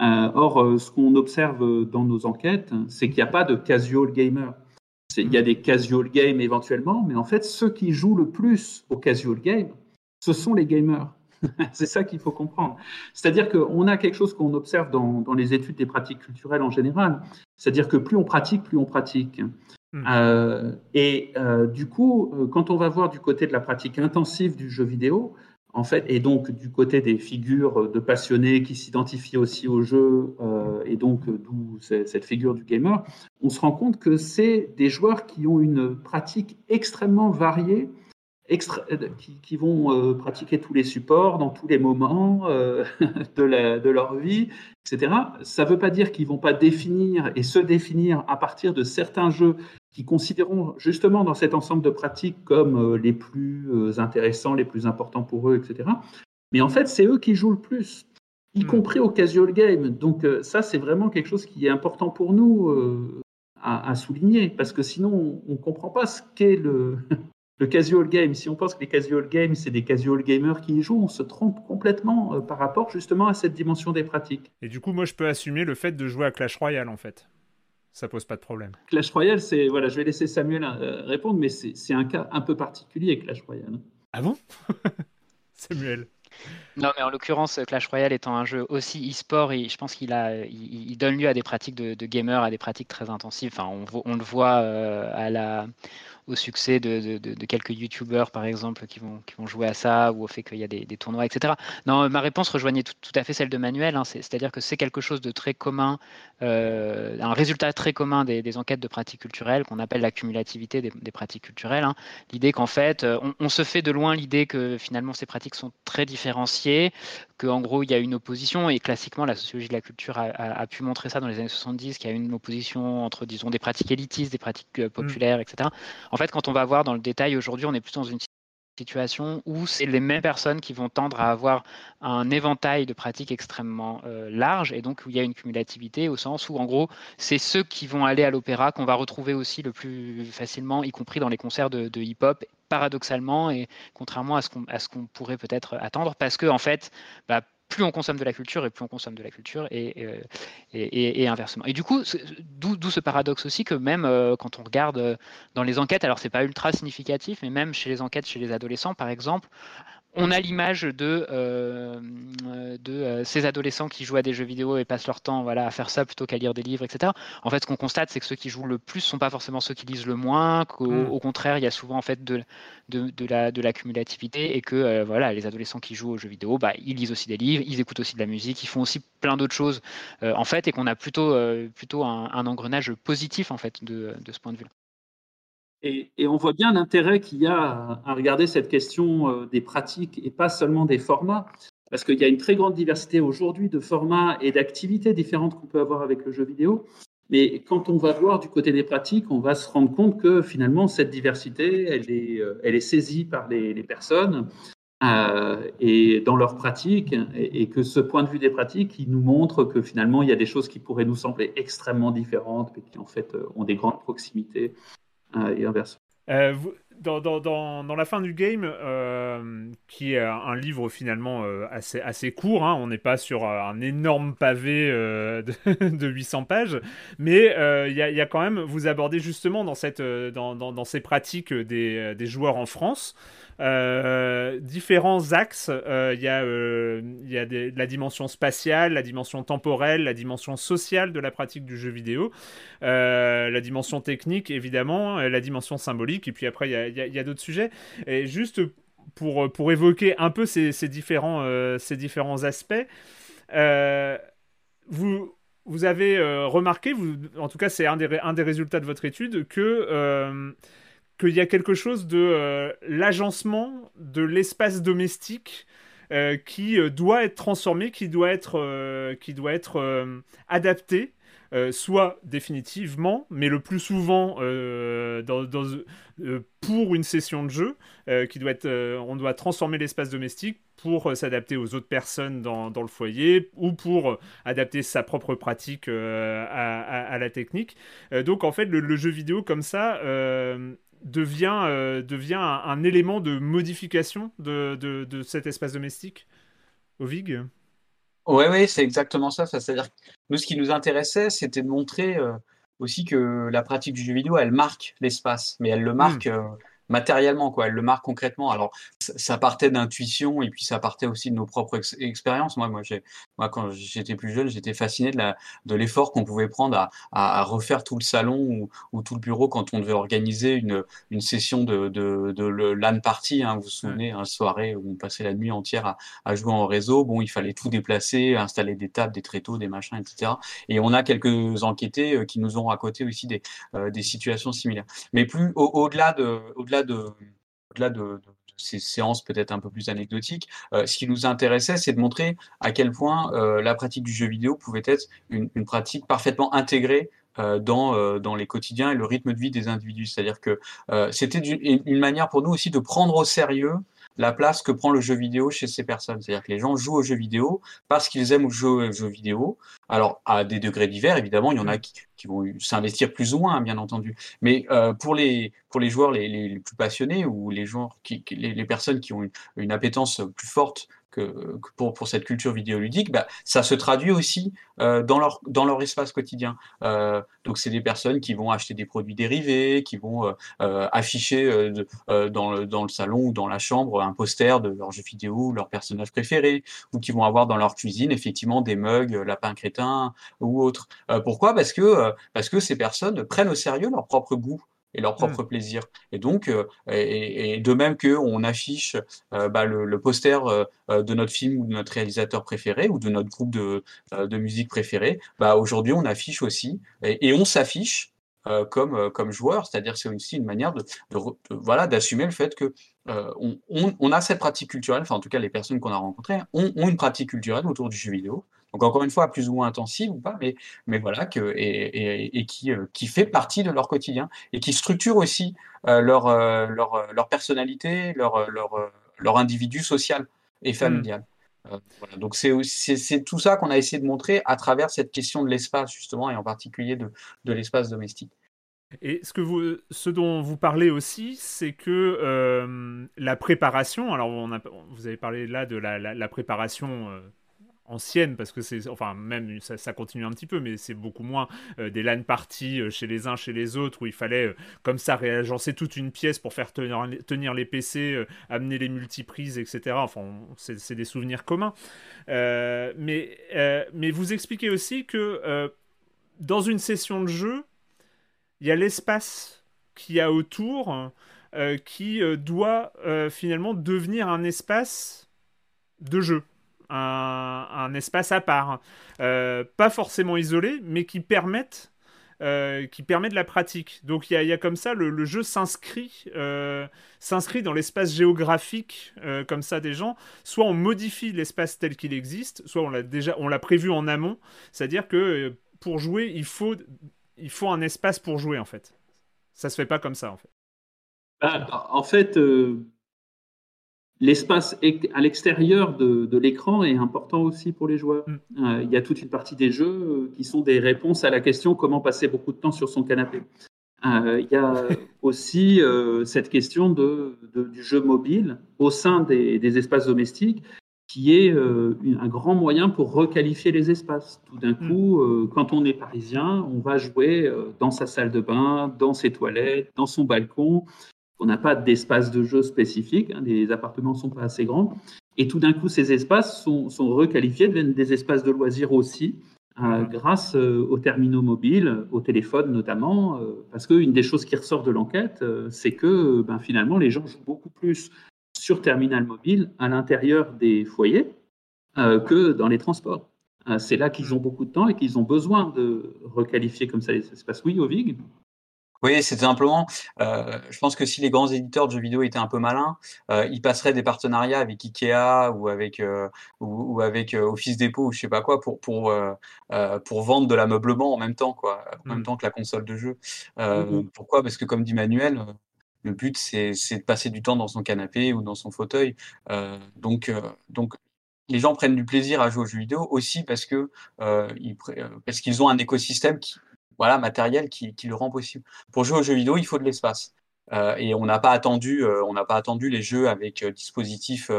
or, ce qu'on observe dans nos enquêtes, c'est qu'il n'y a pas de casual gamer. Il y a des casual games éventuellement, mais en fait, ceux qui jouent le plus au casual game, ce sont les gamers. (laughs) c'est ça qu'il faut comprendre. C'est-à-dire qu'on a quelque chose qu'on observe dans, les études des pratiques culturelles en général. C'est-à-dire que plus on pratique, plus on pratique. Hmm. Euh, et euh, du coup, euh, quand on va voir du côté de la pratique intensive du jeu vidéo, en fait, et donc du côté des figures de passionnés qui s'identifient aussi au jeu, et donc d'où cette figure du gamer, on se rend compte que c'est des joueurs qui ont une pratique extrêmement variée euh, qui, vont euh, pratiquer tous les supports dans tous les moments euh, (laughs) de, de, leur vie, etc. Ça ne veut pas dire qu'ils ne vont pas définir et se définir à partir de certains jeux qui considéreront justement dans cet ensemble de pratiques comme les plus intéressants, les plus importants pour eux, etc. Mais en fait, c'est eux qui jouent le plus, y hmm. compris au casual game. Donc ça, c'est vraiment quelque chose qui est important pour nous. À, à, souligner, parce que sinon on ne comprend pas ce qu'est le, (laughs) le casual game, si on pense que les casual games, c'est des casual gamers qui y jouent, on se trompe complètement euh, par rapport justement à cette dimension des pratiques.
Et du coup, moi, je peux assumer le fait de jouer à Clash Royale, en fait. Ça pose pas de problème.
Clash Royale, c'est voilà, je vais laisser Samuel euh, répondre, mais c'est un cas un peu particulier, Clash Royale.
Ah bon? (laughs) Samuel
non, mais en l'occurrence, Clash Royale étant un jeu aussi e-sport, je pense qu'il a, il, donne lieu à des pratiques de, de gamers, à des pratiques très intensives. Enfin, on, on le voit euh, à la, au succès de, quelques youtubeurs, par exemple, qui vont, qui vont jouer à ça, ou au fait qu'il y a des, tournois, etc. Non, ma réponse rejoignait tout, à fait celle de Manuel, hein. c'est-à-dire que c'est quelque chose de très commun, euh, un résultat très commun des, enquêtes de pratiques culturelles, qu'on appelle la cumulativité des, pratiques culturelles. Hein. L'idée qu'en fait, euh, on, se fait de loin l'idée que finalement ces pratiques sont très différenciées, qu'en gros, il y a une opposition, et classiquement, la sociologie de la culture a, pu montrer ça dans les années 70, qu'il y a une opposition entre, disons, des pratiques élitistes, des pratiques euh, populaires, etc. En fait, quand on va voir dans le détail aujourd'hui, on est plutôt dans une situation où c'est les mêmes personnes qui vont tendre à avoir un éventail de pratiques extrêmement euh, large et donc où il y a une cumulativité au sens où en gros c'est ceux qui vont aller à l'opéra qu'on va retrouver aussi le plus facilement y compris dans les concerts de, hip-hop paradoxalement et contrairement à ce qu'on pourrait peut-être attendre parce que en fait bah, plus on consomme de la culture et plus on consomme de la culture et, inversement. Et du coup, d'où ce paradoxe aussi que même euh, quand on regarde euh, dans les enquêtes, alors c'est pas ultra significatif, mais même chez les enquêtes chez les adolescents, par exemple, on a l'image de, euh, de euh, ces adolescents qui jouent à des jeux vidéo et passent leur temps voilà, à faire ça plutôt qu'à lire des livres, etc. En fait, ce qu'on constate, c'est que ceux qui jouent le plus sont pas forcément ceux qui lisent le moins, qu'au au contraire, il y a souvent en fait de, de, de la, de la cumulativité et que euh, voilà, les adolescents qui jouent aux jeux vidéo, bah, ils lisent aussi des livres, ils écoutent aussi de la musique, ils font aussi plein d'autres choses en fait et qu'on a plutôt, plutôt un, un, engrenage positif en fait de, de ce point de vue-là.
Et, on voit bien l'intérêt qu'il y a à, regarder cette question euh, des pratiques et pas seulement des formats, parce qu'il y a une très grande diversité aujourd'hui de formats et d'activités différentes qu'on peut avoir avec le jeu vidéo. Mais quand on va voir du côté des pratiques, on va se rendre compte que finalement, cette diversité, elle est, euh, saisie par les, personnes euh, et dans leurs pratiques, et, et, que ce point de vue des pratiques, il nous montre que finalement, il y a des choses qui pourraient nous sembler extrêmement différentes, mais qui en fait ont des grandes proximités. Euh, et inverse.
Euh, dans, la fin du game, euh, qui est un livre finalement assez, assez court, hein, on n'est pas sur un énorme pavé de, (laughs) de, 800 pages, mais il y, a quand même, vous abordez justement dans, cette, dans, ces pratiques des, des joueurs en France, euh, différents axes. Euh, il y a, euh, y a la dimension spatiale, la dimension temporelle, la dimension sociale de la pratique du jeu vidéo, la dimension technique évidemment, la dimension symbolique, et puis après il y a, y a d'autres sujets. Et juste pour, pour évoquer un peu ces, ces différents, ces différents aspects, vous, vous avez remarqué, vous, en tout cas c'est un des, un des résultats de votre étude, que qu'il y a quelque chose de euh, l'agencement de l'espace domestique euh, qui euh, doit être transformé, qui doit être, qui doit être adapté, soit définitivement, mais le plus souvent pour une session de jeu, qui doit être, on doit transformer l'espace domestique pour s'adapter aux autres personnes dans, le foyer ou pour adapter sa propre pratique à, la technique. donc en fait, le jeu vidéo comme ça devient, euh, devient un, élément de modification de, de, cet espace domestique au VIG?
Oui, oui, c'est exactement ça. C'est-à-dire que nous, ce qui nous intéressait, c'était de montrer euh, aussi que la pratique du jeu vidéo, elle marque l'espace, mais elle le marque hmm. Matériellement, quoi. Elle le marque concrètement. Alors, ça partait d'intuition et puis ça partait aussi de nos propres expériences. Moi, moi, moi, quand j'étais plus jeune, j'étais fasciné de, l'effort qu'on pouvait prendre à, à, refaire tout le salon ou, ou, tout le bureau quand on devait organiser une, une session de, de, de LAN party. Hein, vous vous souvenez, une soirée où on passait la nuit entière à, à, jouer en réseau. Bon, il fallait tout déplacer, installer des tables, des tréteaux, des machins, etc. Et on a quelques enquêtés euh, qui nous ont raconté aussi des, euh, des situations similaires. Mais plus au-delà de, au-delà de, au-delà de, ces séances peut-être un peu plus anecdotiques, euh, ce qui nous intéressait, c'est de montrer à quel point euh, la pratique du jeu vidéo pouvait être une, pratique parfaitement intégrée euh, dans, dans les quotidiens et le rythme de vie des individus. C'est-à-dire que c'était une, manière pour nous aussi de prendre au sérieux la place que prend le jeu vidéo chez ces personnes. C'est-à-dire que les gens jouent au jeu vidéo parce qu'ils aiment jouer au jeu vidéo. Alors, à des degrés divers, évidemment, il y en a mmh. qui, qui vont s'investir plus ou moins, hein, bien entendu. Mais euh, pour, les, pour les joueurs les, les, plus passionnés ou les, joueurs qui, les, les personnes qui ont une, une appétence plus forte que, pour, pour, cette culture vidéoludique, bah, ça se traduit aussi euh, dans, leur, dans leur espace quotidien. Euh, donc, c'est des personnes qui vont acheter des produits dérivés, qui vont euh, euh afficher euh, euh, dans, le, dans le salon ou dans la chambre un poster de leur jeu vidéo, leur personnage préféré, ou qui vont avoir dans leur cuisine effectivement des mugs, lapin crétin ou autres. pourquoi? Parce que, parce que ces personnes prennent au sérieux leur propre goût et leur propre mmh. plaisir. Et donc, euh, et, de même qu'on affiche euh, bah, le, poster euh, de notre film ou de notre réalisateur préféré ou de notre groupe de, de musique préféré, bah, aujourd'hui on affiche aussi et, on s'affiche comme, comme joueur, c'est-à-dire c'est aussi une manière de, voilà d'assumer le fait que on, on, a cette pratique culturelle, enfin en tout cas les personnes qu'on a rencontrées ont, ont, une pratique culturelle autour du jeu vidéo, donc encore une fois, plus ou moins intensive ou pas, mais, mais voilà, que, et, et, qui, euh, qui fait partie de leur quotidien et qui structure aussi euh, leur, euh, leur, leur, personnalité, leur, leur, leur individu social et mmh. familial. voilà. Donc c'est tout ça qu'on a essayé de montrer à travers cette question de l'espace, justement, et en particulier de, de l'espace domestique.
Et ce, que vous, ce dont vous parlez aussi, c'est que la préparation, alors on a, vous avez parlé là de la, la, préparation anciennes, parce que c'est, enfin, même ça, continue un petit peu, mais c'est beaucoup moins euh, des LAN parties chez les uns, chez les autres, où il fallait comme ça réagencer toute une pièce pour faire tenir, tenir les PC, amener les multiprises, etc. Enfin, c'est des souvenirs communs. mais, mais vous expliquez aussi que dans une session de jeu, il y a l'espace qu'il y a autour euh, qui euh, doit euh, finalement devenir un espace de jeu. Un, espace à part, pas forcément isolé, mais qui permette qui permet de la pratique. Donc il y, a comme ça, le, jeu s'inscrit s'inscrit dans l'espace géographique comme ça des gens. Soit on modifie l'espace tel qu'il existe, soit on l'a déjà on l'a prévu en amont. C'est-à-dire que pour jouer, il faut, il faut un espace pour jouer en fait. Ça se fait pas comme ça en fait.
Bah, en fait, euh, l'espace à l'extérieur de, l'écran est important aussi pour les joueurs. Mm. Euh, il y a toute une partie des jeux euh, qui sont des réponses à la question comment passer beaucoup de temps sur son canapé. il y a (laughs) aussi cette question de, du jeu mobile au sein des, des espaces domestiques qui est un grand moyen pour requalifier les espaces. Tout d'un mm. coup, quand on est parisien, on va jouer dans sa salle de bain, dans ses toilettes, dans son balcon, on n'a pas d'espace de jeu spécifique, hein, les appartements ne sont pas assez grands. Et tout d'un coup, ces espaces sont, requalifiés, deviennent des espaces de loisirs aussi, euh, grâce euh, aux terminaux mobiles, aux téléphones notamment, euh, parce qu'une des choses qui ressort de l'enquête, c'est que ben, finalement, les gens jouent beaucoup plus sur terminal mobile à l'intérieur des foyers que dans les transports. c'est là qu'ils ont beaucoup de temps et qu'ils ont besoin de requalifier comme ça les espaces. Oui, Ovig?
Oui, c'est simplement, euh, je pense que si les grands éditeurs de jeux vidéo étaient un peu malins, euh, ils passeraient des partenariats avec Ikea ou avec euh, ou, avec Office Depot ou je sais pas quoi pour pour pour vendre de l'ameublement en même temps quoi, en même mmh. temps que la console de jeu. Mmh pourquoi? Parce que comme dit Manuel, le but c'est de passer du temps dans son canapé ou dans son fauteuil. donc donc les gens prennent du plaisir à jouer aux jeux vidéo aussi parce que ils, parce qu'ils ont un écosystème qui voilà, matériel qui, le rend possible. Pour jouer aux jeux vidéo, il faut de l'espace. Euh, et on n'a pas attendu, euh, on n'a pas attendu les jeux avec euh, dispositifs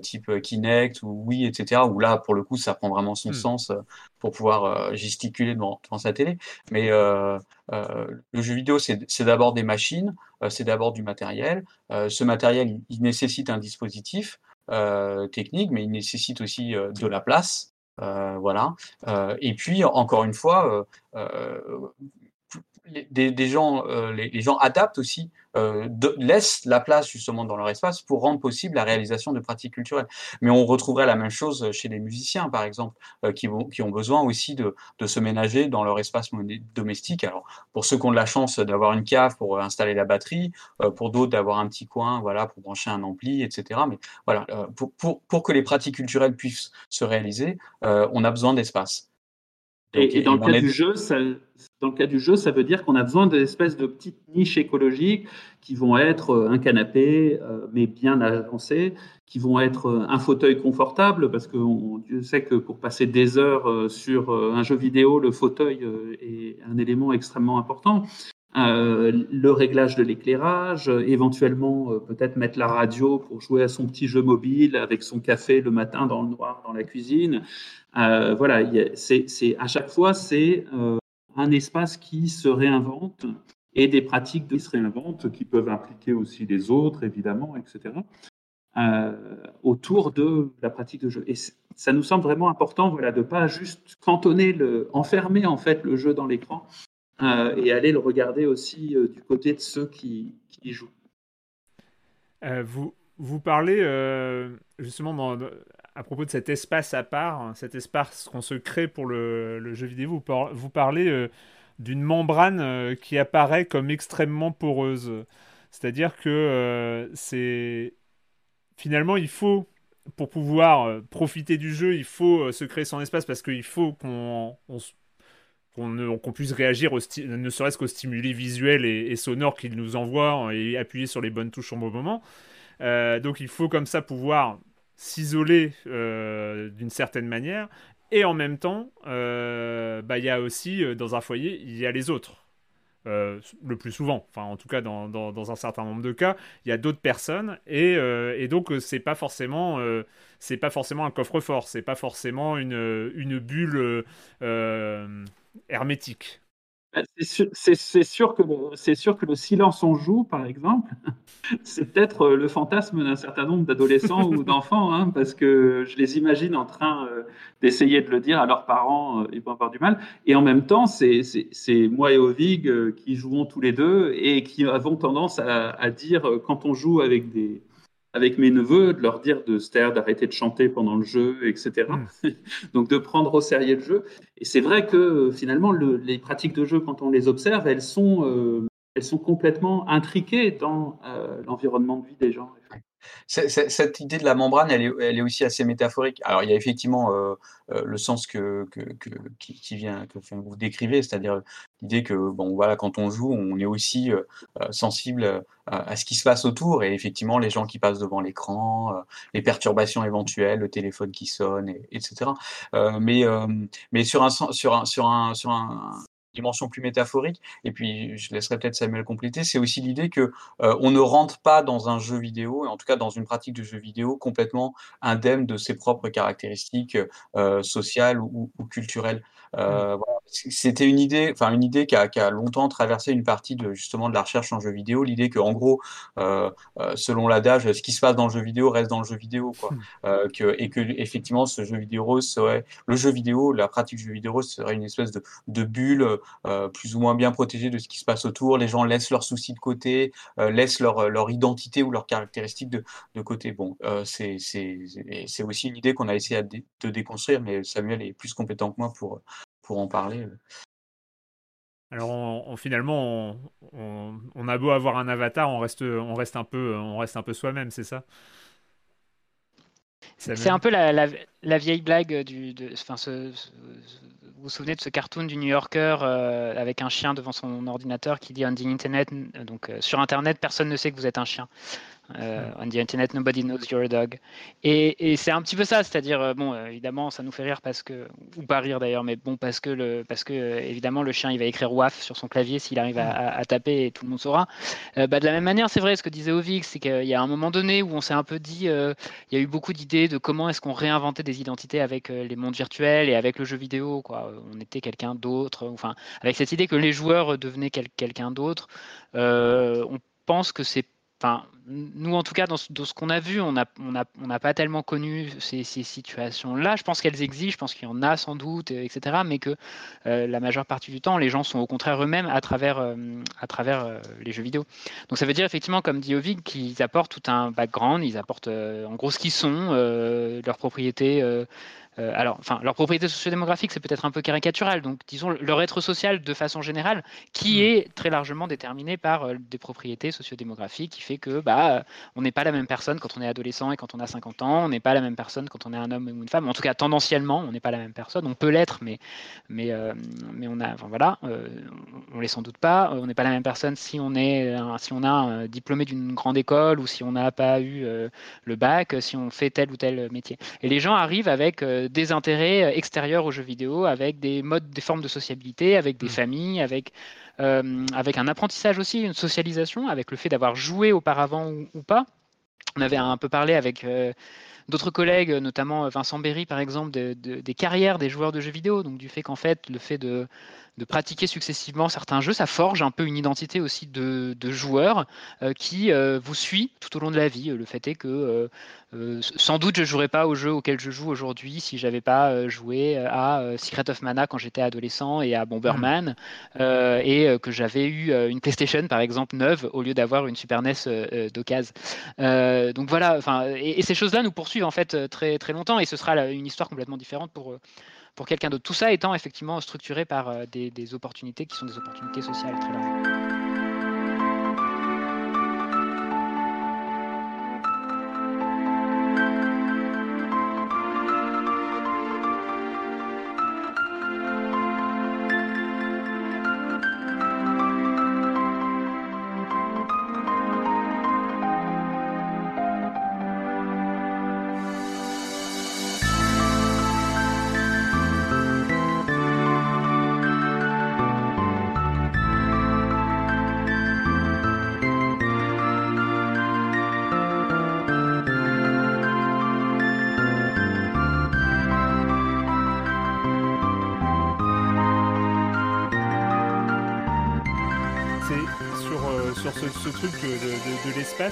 type Kinect ou Wii, etc. Où là, pour le coup, ça prend vraiment son hmm. sens pour pouvoir gesticuler devant, sa télé. Mais le jeu vidéo, c'est d'abord des machines, c'est d'abord du matériel. ce matériel, il nécessite un dispositif technique, mais il nécessite aussi de la place. Euh, voilà. Euh, et puis, encore une fois, euh, des, gens, les, gens adaptent aussi euh, laissent la place justement dans leur espace pour rendre possible la réalisation de pratiques culturelles. Mais on retrouverait la même chose chez les musiciens, par exemple, euh, qui, qui ont besoin aussi de, de, se ménager dans leur espace domestique. Alors, pour ceux qui ont de la chance d'avoir une cave pour installer la batterie, euh, pour d'autres d'avoir un petit coin, voilà, pour brancher un ampli, etc. Mais voilà, pour, pour, pour que les pratiques culturelles puissent se réaliser, on a besoin d'espace.
Et, dans, le cas du jeu, ça, dans le cas du jeu, ça veut dire qu'on a besoin d'espèces de petites niches écologiques qui vont être euh, un canapé, euh, mais bien avancé, qui vont être euh, un fauteuil confortable, parce que Dieu sait que pour passer des heures sur un jeu vidéo, le fauteuil est un élément extrêmement important. Le réglage de l'éclairage, éventuellement peut-être mettre la radio pour jouer à son petit jeu mobile avec son café le matin dans le noir dans la cuisine. Euh, voilà, c'est, à chaque fois, c'est euh, un espace qui se réinvente et des pratiques qui se réinventent, qui peuvent impliquer aussi les autres, évidemment, etc., euh, autour de la pratique de jeu. Et ça nous semble vraiment important voilà, de pas juste cantonner, le, enfermer en fait le jeu dans l'écran et aller le regarder aussi du côté de ceux qui, y jouent.
vous, vous parlez justement à propos de cet espace à part, hein, cet espace qu'on se crée pour le, jeu vidéo, vous, parlez euh, d'une membrane euh, qui apparaît comme extrêmement poreuse. C'est-à-dire que euh, c'est finalement il faut pour pouvoir profiter du jeu, il faut se créer son espace parce qu'il faut qu'on qu'on puisse réagir ne serait-ce qu'aux stimuli visuels et, et sonores qu'il nous envoie et appuyer sur les bonnes touches au bon moment. donc il faut comme ça pouvoir s'isoler euh, d'une certaine manière. Et en même temps, euh, bah, il y a aussi, euh, dans un foyer, il y a les autres. euh, le plus souvent, enfin en tout cas dans, un certain nombre de cas, il y a d'autres personnes et, euh, donc c'est pas forcément c'est pas forcément un coffre-fort, c'est pas forcément une bulle hermétique.
Bah, c'est sûr, que le, sûr que le silence on joue, par exemple, (laughs) c'est peut-être euh, le fantasme d'un certain nombre d'adolescents ou d'enfants, hein, parce que je les imagine en train euh, d'essayer de le dire à leurs parents, euh, ils vont avoir du mal. Et en même temps, c'est moi et Ovig qui jouons tous les deux et qui avons tendance à dire, quand on joue avec des, avec mes neveux, de leur dire de se taire, d'arrêter de chanter pendant le jeu, etc. Hmm. (laughs) Donc de prendre au sérieux le jeu. Et c'est vrai que finalement, les pratiques de jeu, quand on les observe, elles sont, euh, elles sont complètement intriquées dans euh, l'environnement de vie des gens
cette idée de la membrane, elle est, aussi assez métaphorique. Alors, il y a effectivement euh, euh, le sens que, que, qui, vient, que vous décrivez, c'est-à-dire l'idée que, bon, voilà, quand on joue, on est aussi euh, sensible à ce qui se passe autour, et effectivement, les gens qui passent devant l'écran, les perturbations éventuelles, le téléphone qui sonne, etc. mais, mais sur un, sur un, sur un, sur un, dimension plus métaphorique. Et puis, je laisserai peut-être Samuel compléter. C'est aussi l'idée que euh, on ne rentre pas dans un jeu vidéo, et en tout cas dans une pratique de jeu vidéo complètement indemne de ses propres caractéristiques euh, sociales ou, ou culturelles. Euh, voilà. C'était une idée, enfin une idée qui a, qui a, longtemps traversé une partie de justement de la recherche en jeu vidéo, l'idée que en gros, euh, euh selon l'adage, ce qui se passe dans le jeu vidéo reste dans le jeu vidéo, quoi. Hmm. Euh, que, et que effectivement, ce jeu vidéo serait le jeu vidéo, la pratique du jeu vidéo serait une espèce de, de bulle euh, plus ou moins bien protégée de ce qui se passe autour. Les gens laissent leurs soucis de côté, euh, laissent leur, leur identité ou leurs caractéristiques de, de côté. Bon, c'est c'est aussi une idée qu'on a essayé de déconstruire, mais Samuel est plus compétent que moi pour pour en parler. Euh.
Alors finalement, on, a beau avoir un avatar, on reste, on reste un peu, on reste un peu soi-même, c'est ça?
C'est un peu la, vieille blague du, de, enfin, vous vous souvenez de ce cartoon du New Yorker euh, avec un chien devant son ordinateur qui dit on the internet, donc euh, sur internet personne ne sait que vous êtes un chien. Euh, on the internet, nobody knows you're a dog. Et, c'est un petit peu ça, c'est-à-dire, euh, bon, euh, évidemment, ça nous fait rire parce que, ou pas rire d'ailleurs, mais bon, parce que, le, parce que évidemment, le chien, il va écrire WAF sur son clavier s'il arrive à, taper et tout le monde saura. bah, de la même manière, c'est vrai, ce que disait Ovix, c'est qu'il y a un moment donné où on s'est un peu dit, il y a eu beaucoup d'idées de comment est-ce qu'on réinventait des identités avec les mondes virtuels et avec le jeu vidéo, quoi. On était quelqu'un d'autre, enfin, avec cette idée que les joueurs devenaient quelqu'un d'autre. on pense que c'est Enfin, nous, en tout cas, dans ce, qu'on a vu, on n'a pas tellement connu ces, situations-là. Je pense qu'elles existent, je pense qu'il y en a sans doute, etc. Mais que euh, la majeure partie du temps, les gens sont au contraire eux-mêmes à travers, euh, à travers euh, les jeux vidéo. Donc ça veut dire effectivement, comme dit Ovig, qu'ils apportent tout un background, ils apportent en gros ce qu'ils sont, leurs propriétés euh, alors, enfin, leur propriété sociodémographique, c'est peut-être un peu caricatural. Donc, disons leur être social de façon générale, qui mm. est très largement déterminé par euh, des propriétés sociodémographiques, qui fait que, bah, on n'est pas la même personne quand on est adolescent et quand on a 50 ans. On n'est pas la même personne quand on est un homme ou une femme. En tout cas, tendanciellement, on n'est pas la même personne. On peut l'être, mais, mais, euh, mais on a, enfin, voilà, on, l'est sans doute pas. On n'est pas la même personne si on est, si on a un diplômé d'une grande école ou si on n'a pas eu le bac, si on fait tel ou tel métier. Et les gens arrivent avec des intérêts euh, extérieurs aux jeux vidéo, avec des modes, des formes de sociabilité, avec des mm. familles, avec, euh, avec un apprentissage aussi, une socialisation, avec le fait d'avoir joué auparavant ou, pas. On avait un peu parlé avec euh, d'autres collègues, notamment Vincent Berry par exemple, des carrières des joueurs de jeux vidéo, donc du fait qu'en fait, le fait de de pratiquer successivement certains jeux, ça forge un peu une identité aussi de, de joueur euh, qui euh, vous suit tout au long de la vie. Le fait est que euh, sans doute je ne jouerais pas au jeu auquel je joue aujourd'hui si j'avais pas joué à Secret of Mana quand j'étais adolescent et à Bomberman mmh. et que j'avais eu une PlayStation par exemple neuve au lieu d'avoir une Super NES d'occasion. donc voilà, enfin, et, et, ces choses-là nous poursuivent en fait très très longtemps et ce sera une histoire complètement différente pour pour quelqu'un d'autre. Tout ça étant effectivement structuré par euh, des, des opportunités qui sont des opportunités sociales très larges.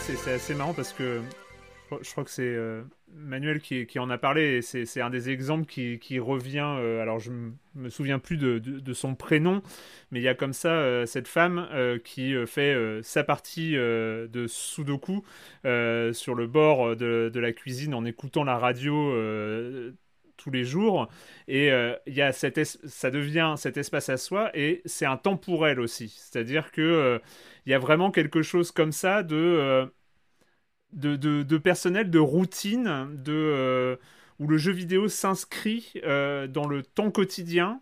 C'est assez marrant parce que je crois que c'est euh, Manuel qui, en a parlé et c'est un des exemples qui, qui revient. Euh, alors je me souviens plus de, de, son prénom, mais il y a comme ça euh, cette femme qui fait sa partie de Sudoku sur le bord de, la cuisine en écoutant la radio tous les jours. Et il y a ça devient cet espace à soi et c'est un temps pour elle aussi. C'est-à-dire que il y a vraiment quelque chose comme ça de de, personnel, de routine, de, euh, où le jeu vidéo s'inscrit euh, dans le temps quotidien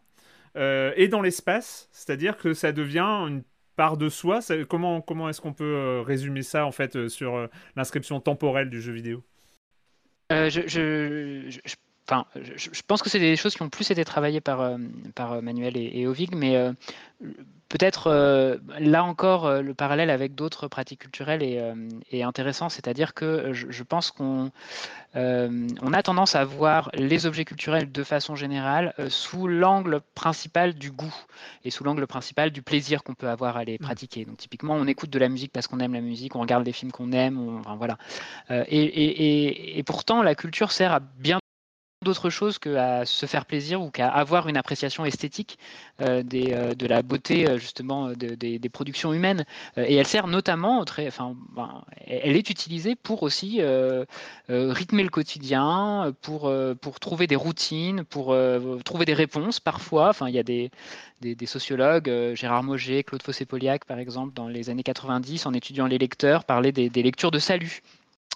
euh, et dans l'espace. C'est-à-dire que ça devient une part de soi. comment comment est-ce qu'on peut résumer ça en fait sur l'inscription temporelle du jeu vidéo?
Enfin, je, pense que c'est des choses qui ont plus été travaillées par, par Manuel et, et Ovig, mais Peut-être euh, là encore euh, le parallèle avec d'autres pratiques culturelles est, euh, intéressant, c'est-à-dire que je, pense qu'on on a tendance à voir les objets culturels de façon générale sous l'angle principal du goût et sous l'angle principal du plaisir qu'on peut avoir à les mmh. pratiquer. Donc typiquement, on écoute de la musique parce qu'on aime la musique, on regarde des films qu'on aime, enfin, voilà. et, et, pourtant, la culture sert à bien d'autre chose qu'à se faire plaisir ou qu'à avoir une appréciation esthétique euh, euh, de la beauté euh, justement des productions humaines. et elle sert notamment, enfin, ben, elle est utilisée pour aussi rythmer le quotidien, pour, trouver des routines, pour trouver des réponses parfois. Enfin, il y a des, sociologues, Gérard Moget, Claude Fossé-Poliac par exemple, dans les années 90, en étudiant les lecteurs, parlaient des lectures de salut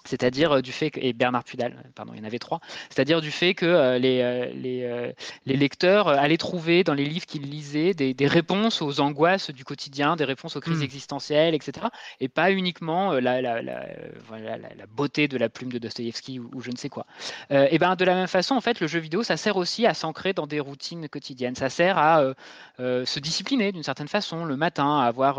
c'est-à-dire euh, du fait que, et Bernard Pudal, pardon, il y en avait trois, c'est-à-dire du fait que euh, les, euh, les, les, lecteurs allaient trouver dans les livres qu'ils lisaient des, des, réponses aux angoisses du quotidien, des réponses aux crises mmh. existentielles, etc. Et pas uniquement la, la, la, voilà, la, beauté de la plume de Dostoïevski ou, je ne sais quoi. et ben de la même façon, en fait, le jeu vidéo, ça sert aussi à s'ancrer dans des routines quotidiennes. Ça sert à se discipliner d'une certaine façon le matin, à avoir,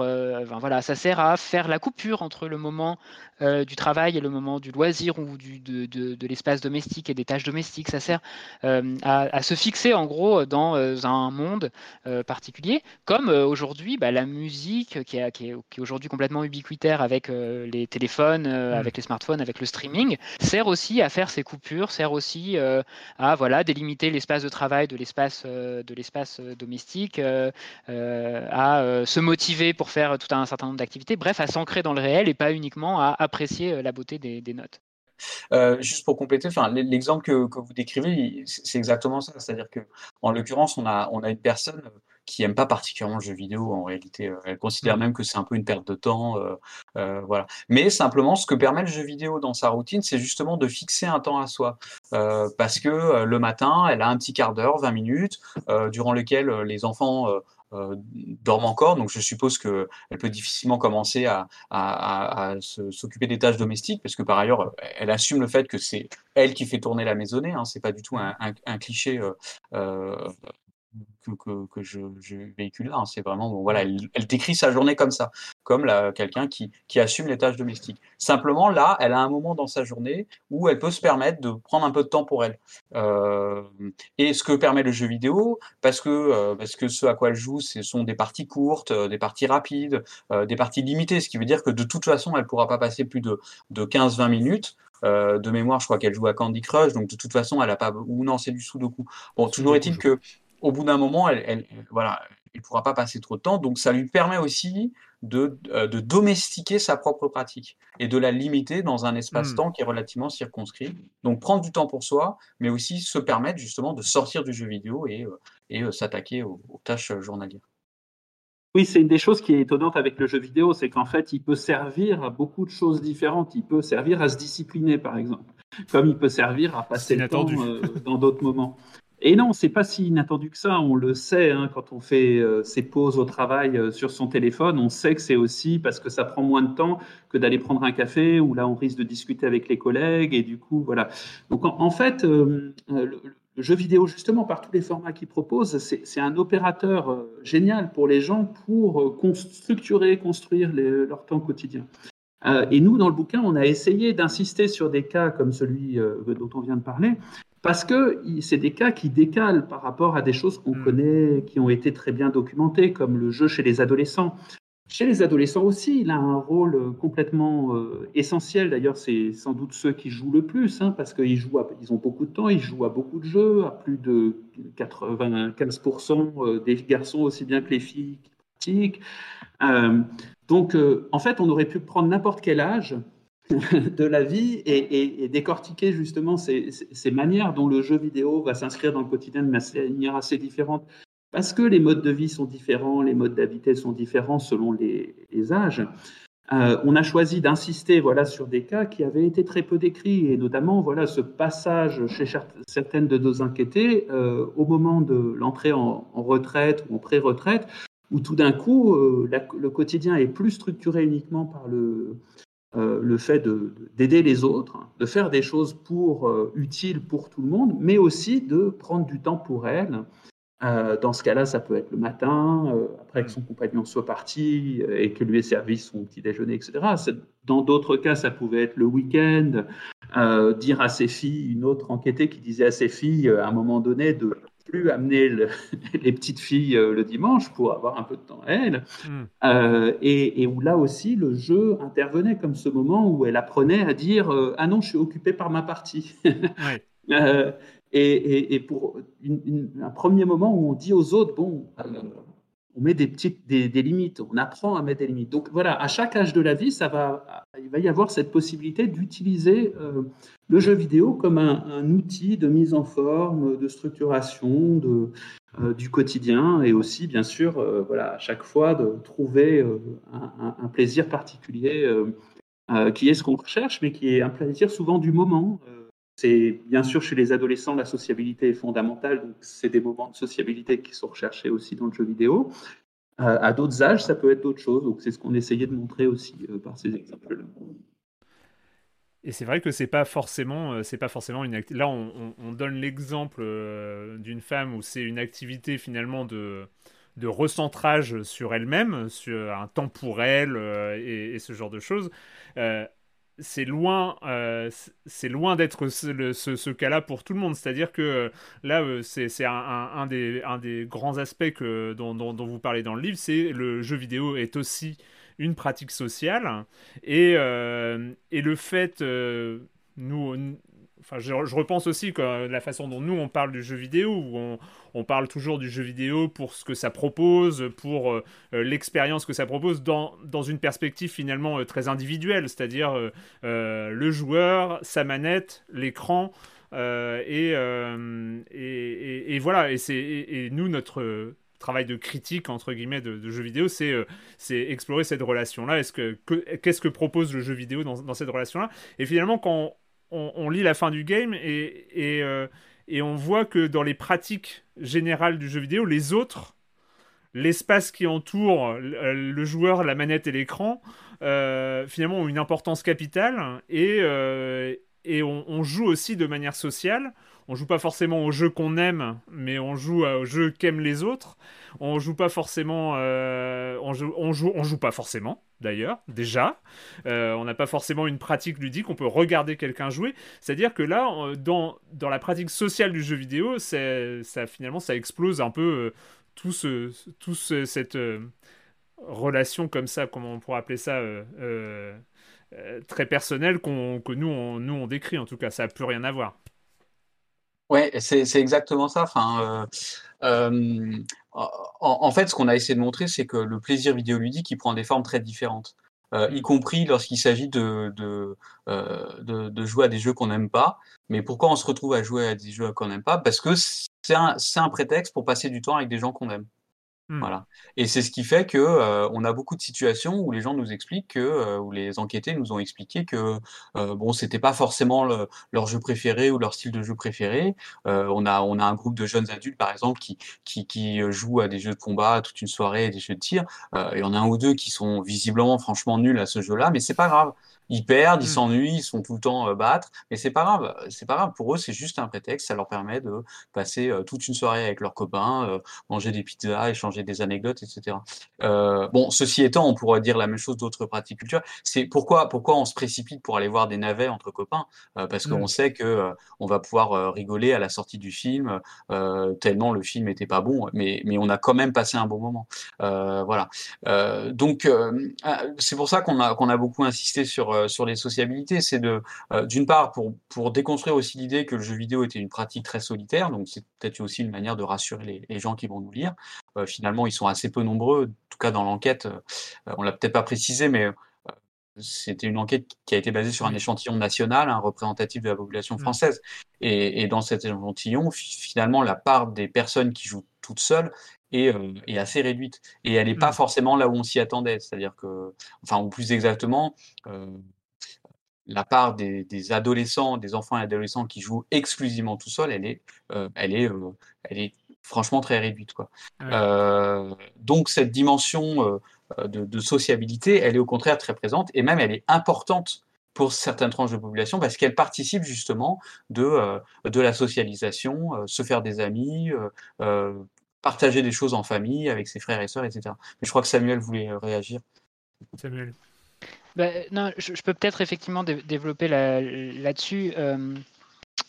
voilà, ça sert à faire la coupure entre le moment du travail et le moment du loisir ou du, de, de, l'espace domestique et des tâches domestiques. Ça sert euh, à, se fixer en gros dans euh, un monde euh, particulier, comme aujourd'hui bah, la musique qui est, qui est, aujourd'hui complètement ubiquitaire avec les téléphones, mmh. avec les smartphones, avec le streaming, sert aussi à faire ces coupures, sert aussi à voilà délimiter l'espace de travail de l'espace de l'espace domestique, à se motiver pour faire tout un certain nombre d'activités, bref, à s'ancrer dans le réel et pas uniquement à apprécier la beauté des, des notes.
Euh, juste pour compléter, enfin, l'exemple que, que, vous décrivez, c'est exactement ça. C'est-à-dire que, en l'occurrence, on a, on a une personne qui aime pas particulièrement le jeu vidéo. En réalité, euh, elle considère mmh. même que c'est un peu une perte de temps, euh, euh, voilà. Mais simplement, ce que permet le jeu vidéo dans sa routine, c'est justement de fixer un temps à soi, euh, parce que le matin, elle a un petit quart d'heure, 20 minutes, durant lequel les enfants euh, dorment encore, donc je suppose qu'elle peut difficilement commencer à, s'occuper des tâches domestiques, parce que par ailleurs, elle assume le fait que c'est elle qui fait tourner la maisonnée, hein, c'est pas du tout un, cliché euh, euh, que, que, je, véhicule là. Hein. C'est vraiment, bon, voilà, elle, décrit sa journée comme ça, comme quelqu'un qui, qui, assume les tâches domestiques. Simplement, là, elle a un moment dans sa journée où elle peut se permettre de prendre un peu de temps pour elle. Euh, et ce que permet le jeu vidéo, parce que, euh, parce que ce à quoi elle joue, ce sont des parties courtes, euh, des parties rapides, des parties limitées, ce qui veut dire que de toute façon, elle ne pourra pas passer plus de, de 15-20 minutes. de mémoire, je crois qu'elle joue à Candy Crush, donc de toute façon, elle a pas. Ou non, c'est du Sudoku. Bon, toujours est-il que au bout d'un moment, elle, voilà, il ne pourra pas passer trop de temps. Donc, ça lui permet aussi de, euh, de domestiquer sa propre pratique et de la limiter dans un espace-temps hmm. qui est relativement circonscrit. Donc, prendre du temps pour soi, mais aussi se permettre justement de sortir du jeu vidéo et, euh, et euh, s'attaquer aux, tâches journalières.
Oui, c'est une des choses qui est étonnante avec le jeu vidéo, c'est qu'en fait, il peut servir à beaucoup de choses différentes. Il peut servir à se discipliner, par exemple, comme il peut servir à passer le temps dans d'autres moments. Et non, c'est pas si inattendu que ça. On le sait hein, quand on fait euh, ses pauses au travail euh, sur son téléphone. On sait que c'est aussi parce que ça prend moins de temps que d'aller prendre un café où là on risque de discuter avec les collègues et du coup voilà. Donc en, fait, euh, le, jeu vidéo justement par tous les formats qu'il propose, c'est un opérateur génial pour les gens pour structurer, construire leur temps quotidien. et nous, dans le bouquin, on a essayé d'insister sur des cas comme celui dont on vient de parler, parce que c'est des cas qui décalent par rapport à des choses qu'on hmm. connaît, qui ont été très bien documentées, comme le jeu chez les adolescents. chez les adolescents aussi, il a un rôle complètement essentiel. D'ailleurs, c'est sans doute ceux qui jouent le plus, hein, parce qu'ils jouent, ils ont beaucoup de temps, ils jouent à beaucoup de jeux, à plus de 95% des garçons aussi bien que les filles qui pratiquent. donc, en fait, on aurait pu prendre n'importe quel âge (laughs) de la vie et, décortiquer justement ces, manières dont le jeu vidéo va s'inscrire dans le quotidien de manière assez différente. Parce que les modes de vie sont différents, les modes d'habiter sont différents selon les, âges. Euh, on a choisi d'insister voilà, sur des cas qui avaient été très peu décrits, et notamment voilà, ce passage chez certaines de nos inquiétés euh, au moment de l'entrée en, retraite ou en pré-retraite, où tout d'un coup, euh, le quotidien est plus structuré uniquement par le, euh, le fait d'aider les autres, de faire des choses pour, euh, utiles pour tout le monde, mais aussi de prendre du temps pour elle. Euh, dans ce cas-là, ça peut être le matin, après que son compagnon soit parti et que lui ait servi son petit déjeuner, etc. Dans d'autres cas, ça pouvait être le week-end, dire à ses filles, une autre enquêtée qui disait à ses filles à un moment donné de plus amener (laughs) les petites filles euh, le dimanche pour avoir un peu de temps à elles. Hmm. Euh, et, où là aussi, le jeu intervenait comme ce moment où elle apprenait à dire euh, Ah non, je suis occupée par ma partie. (laughs) et, pour un premier moment où on dit aux autres Bon, on met des limites, on apprend à mettre des limites. Donc voilà, à chaque âge de la vie, ça va, il va y avoir cette possibilité d'utiliser euh, le jeu vidéo comme un, outil de mise en forme, de structuration euh, du quotidien et aussi, bien sûr, euh, voilà, à chaque fois de trouver un, plaisir particulier qui est ce qu'on recherche, mais qui est un plaisir souvent du moment. C'est bien sûr chez les adolescents, la sociabilité est fondamentale, donc c'est des moments de sociabilité qui sont recherchés aussi dans le jeu vidéo. Euh, à d'autres âges, ça peut être d'autres choses, donc c'est ce qu'on essayait de montrer aussi euh, par ces exemples-là.
Et c'est vrai que c'est pas forcément, euh, c'est pas forcément une Là, on, donne l'exemple d'une femme où c'est une activité finalement de, de recentrage sur elle-même, sur un temps pour elle et, ce genre de choses c'est loin, euh, loin d'être ce, cas-là pour tout le monde. C'est-à-dire que euh, là, euh, c'est un, des, grands aspects dont, vous parlez dans le livre, c'est le jeu vidéo est aussi une pratique sociale et le fait, nous, Enfin, je, repense aussi que la façon dont nous on parle du jeu vidéo, où on, parle toujours du jeu vidéo pour ce que ça propose, pour euh, euh, l'expérience que ça propose, dans, dans une perspective finalement euh, très individuelle, c'est-à-dire le joueur, sa manette, l'écran. Et, et, voilà, et, nous, notre travail de critique entre guillemets de, de jeux vidéo, c'est c'est explorer cette relation-là. Est-ce que qu'est-ce que propose le jeu vidéo dans, dans cette relation-là? Et finalement, quand on, lit la fin du game euh, et, on voit que dans les pratiques générales du jeu vidéo, les autres, l'espace qui entoure le joueur, la manette et l'écran, euh, finalement ont une importance capitale et, euh, on, joue aussi de manière sociale. On joue pas forcément au jeu qu'on aime, mais on joue au jeu qu'aiment les autres. On joue pas forcément, on, joue, pas forcément d'ailleurs, déjà. Euh, on n'a pas forcément une pratique ludique, on peut regarder quelqu'un jouer. C'est-à-dire que là, dans, dans la pratique sociale du jeu vidéo, ça, finalement, ça explose un peu euh, tout, ce, tout cette euh, relation comme ça, comment on pourrait appeler ça, très personnelle que nous on, nous, on décrit. En tout cas, ça n'a plus rien à voir.
Ouais, c'est exactement ça. Enfin, en, fait, ce qu'on a essayé de montrer, c'est que le plaisir vidéoludique, il prend des formes très différentes. Euh, y compris lorsqu'il s'agit de, euh, de, de, jouer à des jeux qu'on n'aime pas. Mais pourquoi on se retrouve à jouer à des jeux qu'on n'aime pas? Parce que c'est un, un, prétexte pour passer du temps avec des gens qu'on aime. Mmh. Voilà. Et c'est ce qui fait que euh, on a beaucoup de situations où les gens nous expliquent que, euh, où les enquêtés nous ont expliqué que euh, bon, c'était pas forcément leur jeu préféré ou leur style de jeu préféré. on a on a un groupe de jeunes adultes par exemple qui qui, qui jouent à des jeux de combat toute une soirée, des jeux de tir. Il y en a un ou deux qui sont visiblement franchement nuls à ce jeu-là, mais c'est pas grave Ils perdent, ils
Mm.
s'ennuient, ils sont tout le temps euh, battre, mais c'est pas grave. C'est pas grave. Pour eux, c'est juste un prétexte. Ça leur permet de passer euh, toute une soirée avec leurs copains, euh, manger des pizzas, échanger des anecdotes, etc. Euh, bon, ceci étant, on pourrait dire la même chose d'autres pratiques culturelles. C'est pourquoi, pourquoi on se précipite pour aller voir des navets entre copains, Euh, parce qu'on
Mm.
sait que euh, on va pouvoir euh, rigoler à la sortie du film, euh, tellement le film était pas bon, mais mais on a quand même passé un bon moment. Euh, voilà. Euh, donc euh, euh, c'est pour ça qu'on a qu'on a beaucoup insisté sur euh, sur les sociabilités. C'est de euh, d'une part pour pour déconstruire aussi l'idée que le jeu vidéo était une pratique très solitaire. Donc c'est peut-être aussi une manière de rassurer les, les gens qui vont nous lire. Euh, finalement, ils sont assez peu nombreux. En tout cas, dans l'enquête, on l'a peut-être pas précisé, mais c'était une enquête qui a été basée sur un échantillon national, un représentatif de la population
Mm.
française. Et, et dans cet échantillon, fi- finalement, la part des personnes qui jouent toutes seules est, euh, est assez réduite. Et elle n'est pas
Mm.
forcément là où on s'y attendait. C'est-à-dire que, enfin, ou plus exactement, euh, la part des, des adolescents, des enfants et adolescents qui jouent exclusivement tout seuls, elle est, euh, elle est, elle est franchement très réduite, quoi.
Ouais.
Euh, donc cette dimension de, de sociabilité, elle est au contraire très présente et même elle est importante pour certaines tranches de population parce qu'elle participe justement de, euh, de la socialisation, euh, se faire des amis, euh, partager des choses en famille avec ses frères et sœurs, etc. Mais je crois que Samuel voulait euh, réagir.
Samuel.
Bah, non, je, je peux peut-être effectivement dé- développer là- là-dessus. euh,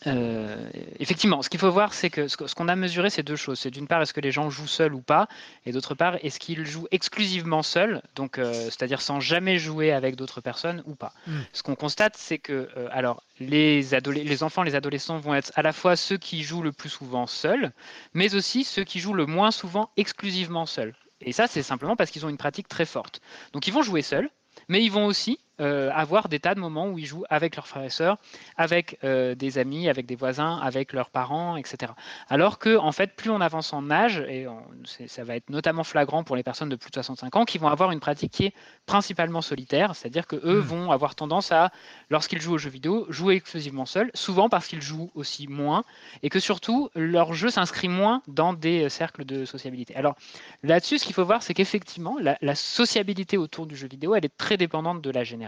euh, effectivement, ce qu'il faut voir, c'est que ce qu'on a mesuré, c'est deux choses. C'est d'une part, est-ce que les gens jouent seuls ou pas, et d'autre part, est-ce qu'ils jouent exclusivement seuls, donc euh, c'est-à-dire sans jamais jouer avec d'autres personnes ou pas.
Mm.
Ce qu'on constate, c'est que euh, alors les, les enfants, les adolescents vont être à la fois ceux qui jouent le plus souvent seuls, mais aussi ceux qui jouent le moins souvent exclusivement seuls. Et ça, c'est simplement parce qu'ils ont une pratique très forte. Donc ils vont jouer seuls, mais ils vont aussi euh, avoir des tas de moments où ils jouent avec leurs frères et sœurs, avec euh, des amis, avec des voisins, avec leurs parents, etc. Alors que, en fait, plus on avance en âge, et on- ça va être notamment flagrant pour les personnes de plus de 65 ans, qui vont avoir une pratique qui est principalement solitaire, c'est-à-dire que eux
Mm.
vont avoir tendance à, lorsqu'ils jouent aux jeux vidéo, jouer exclusivement seuls, souvent parce qu'ils jouent aussi moins, et que surtout, leur jeu s'inscrit moins dans des euh, cercles de sociabilité. Alors, là-dessus, ce qu'il faut voir, c'est qu'effectivement, la, la sociabilité autour du jeu vidéo, elle est très dépendante de la génération.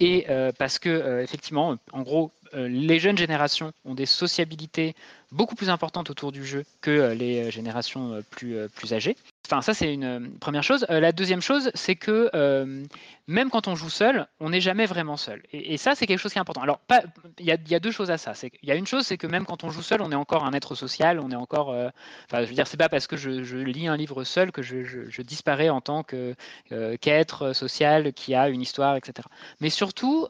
Et euh, parce que, euh, effectivement, en gros, euh, les jeunes générations ont des sociabilités beaucoup plus importantes autour du jeu que les générations plus âgées. Enfin, ça, c'est une euh, première chose. Euh, la deuxième chose, c'est que euh, même quand on joue seul, on n'est jamais vraiment seul. Et, ça, c'est quelque chose qui est important. Alors, il y, a, il deux choses à ça. Qu'il y a une chose, c'est que même quand on joue seul, on est encore un être social, on est encore. Enfin, je veux dire, c'est pas parce que je, lis un livre seul que je, disparais en tant qu'être social qui a une histoire, etc. Mais surtout,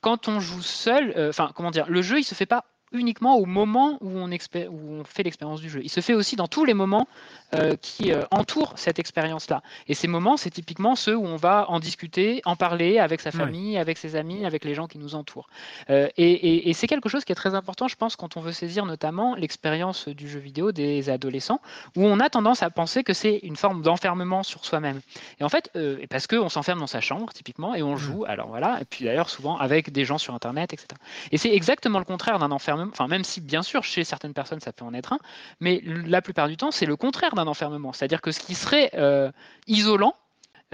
quand on joue seul, enfin, comment dire, le jeu, il se fait pas uniquement au moment où on, expé- où on fait l'expérience du jeu. Il se fait aussi dans tous les moments euh, qui euh, entourent cette expérience-là. Et ces moments, c'est typiquement ceux où on va en discuter, en parler avec sa
Ouais.
famille, avec ses amis, avec les gens qui nous entourent. Euh, et et- et c'est quelque chose qui est très important, je pense, quand on veut saisir notamment l'expérience du jeu vidéo des adolescents, où on a tendance à penser que c'est une forme d'enfermement sur soi-même. Et en fait, parce qu'on s'enferme dans sa chambre, typiquement, et on joue, alors voilà, et puis d'ailleurs souvent avec des gens sur Internet, etc. Et c'est exactement le contraire d'un enfermement, même si bien sûr chez certaines personnes ça peut en être un, mais la plupart du temps c'est le contraire d'un enfermement. C'est-à-dire que ce qui serait euh, isolant,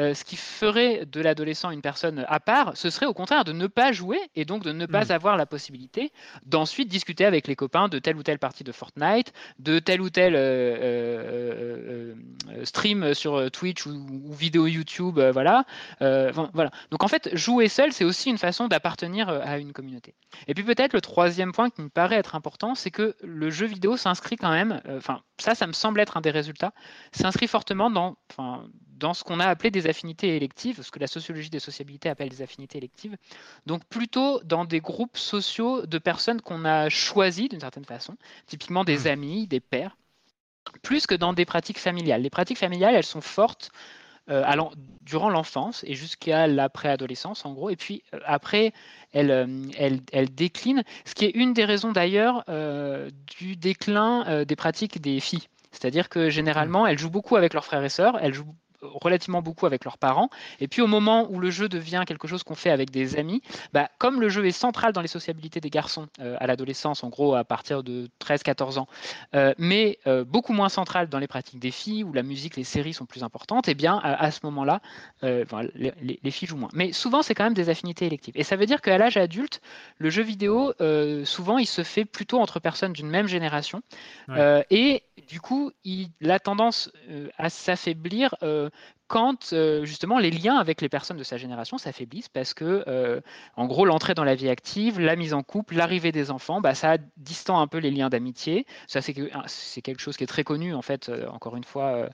euh, ce qui ferait de l'adolescent une personne à part, ce serait au contraire de ne pas jouer et donc de ne pas
Mm.
avoir la possibilité d'ensuite discuter avec les copains de telle ou telle partie de Fortnite, de tel ou tel euh, euh, stream sur Twitch ou, ou vidéo YouTube, voilà. Donc en fait, jouer seul, c'est aussi une façon d'appartenir à une communauté. Et puis peut-être le troisième point qui me paraît être important, c'est que le jeu vidéo s'inscrit quand même, enfin ça, ça me semble être un des résultats, s'inscrit fortement dans, dans ce qu'on a appelé des affinités électives, ce que la sociologie des sociabilités appelle des affinités électives. Donc plutôt dans des groupes sociaux de personnes qu'on a choisies d'une certaine façon, typiquement des amis, des pères, plus que dans des pratiques familiales. Les pratiques familiales, elles sont fortes euh, allant, durant l'enfance et jusqu'à la préadolescence en gros. Et puis euh, après, elles, euh, elles, elles déclinent, ce qui est une des raisons d'ailleurs euh, du déclin des pratiques des filles. C'est-à-dire que généralement, elles jouent beaucoup avec leurs frères et sœurs, elles jouent relativement beaucoup avec leurs parents. Et puis au moment où le jeu devient quelque chose qu'on fait avec des amis, bah, comme le jeu est central dans les sociabilités des garçons euh, à l'adolescence, en gros à partir de 13-14 ans, euh, mais euh, beaucoup moins central dans les pratiques des filles, où la musique, les séries sont plus importantes, et eh bien à, ce moment-là, les, les, filles jouent moins. Mais souvent, c'est quand même des affinités électives. Et ça veut dire qu'à l'âge adulte, le jeu vidéo, souvent, il se fait plutôt entre personnes d'une même génération. et du coup, il a tendance à s'affaiblir quand euh, justement les liens avec les personnes de sa génération s'affaiblissent parce que, euh, en gros, l'entrée dans la vie active, la mise en couple, l'arrivée des enfants, bah, ça distend un peu les liens d'amitié. Ça, c'est quelque chose qui est très connu, en fait, euh, encore une fois,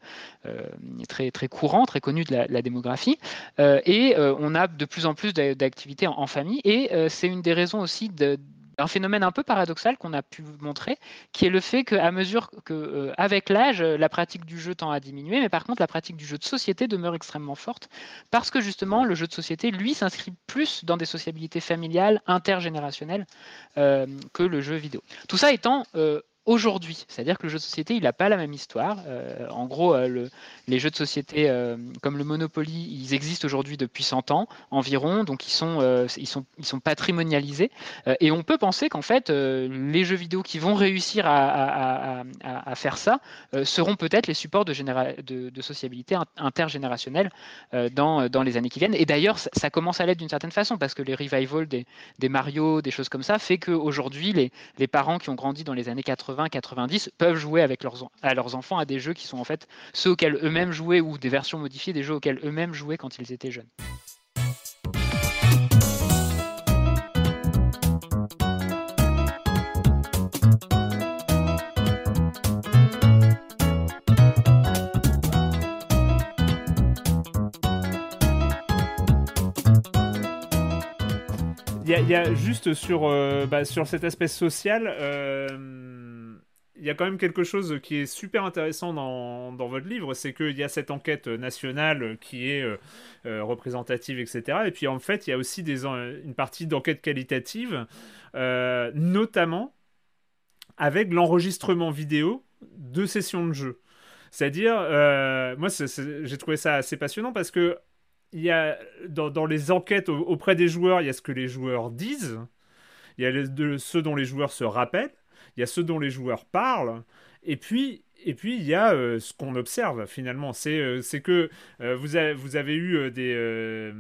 très, très courant, très connu de la, démographie. et on a de plus en plus d'activités en, famille. Et c'est une des raisons aussi de un phénomène un peu paradoxal qu'on a pu montrer, qui est le fait qu'à mesure que, euh, avec l'âge, la pratique du jeu tend à diminuer, mais par contre, la pratique du jeu de société demeure extrêmement forte, parce que justement, le jeu de société, lui, s'inscrit plus dans des sociabilités familiales, intergénérationnelles, euh, que le jeu vidéo. Tout ça étant euh, aujourd'hui. C'est-à-dire que le jeu de société, il n'a pas la même histoire. Euh, en gros, euh, les jeux de société euh, comme le Monopoly, ils existent aujourd'hui depuis 100 ans environ, donc ils sont, ils sont, ils sont patrimonialisés. et on peut penser qu'en fait, les jeux vidéo qui vont réussir à, faire ça seront peut-être les supports de, de, sociabilité intergénérationnelle dans, dans les années qui viennent. Et d'ailleurs, ça, commence à l'être d'une certaine façon, parce que les revivals des, des Mario, des choses comme ça, fait qu'aujourd'hui, les, les parents qui ont grandi dans les années 80, 90 peuvent jouer avec leurs, à leurs enfants à des jeux qui sont en fait ceux auxquels eux-mêmes jouaient ou des versions modifiées des jeux auxquels eux-mêmes jouaient quand ils étaient jeunes.
Il y, a juste sur, euh, bah, sur cet aspect social, euh, il y a quand même quelque chose qui est super intéressant dans, votre livre, c'est qu'il y a cette enquête nationale qui est euh, euh, représentative, etc. Et puis en fait, il y a aussi une partie d'enquête qualitative, euh, notamment avec l'enregistrement vidéo de sessions de jeu. C'est-à-dire, moi, j'ai trouvé ça assez passionnant parce que il y a, dans, les enquêtes auprès des joueurs, il y a ce que les joueurs disent, il y a de, ceux dont les joueurs se rappellent, il y a ceux dont les joueurs parlent, et puis et puis il y a euh, ce qu'on observe finalement, c'est euh, que euh, vous, avez, vous avez eu des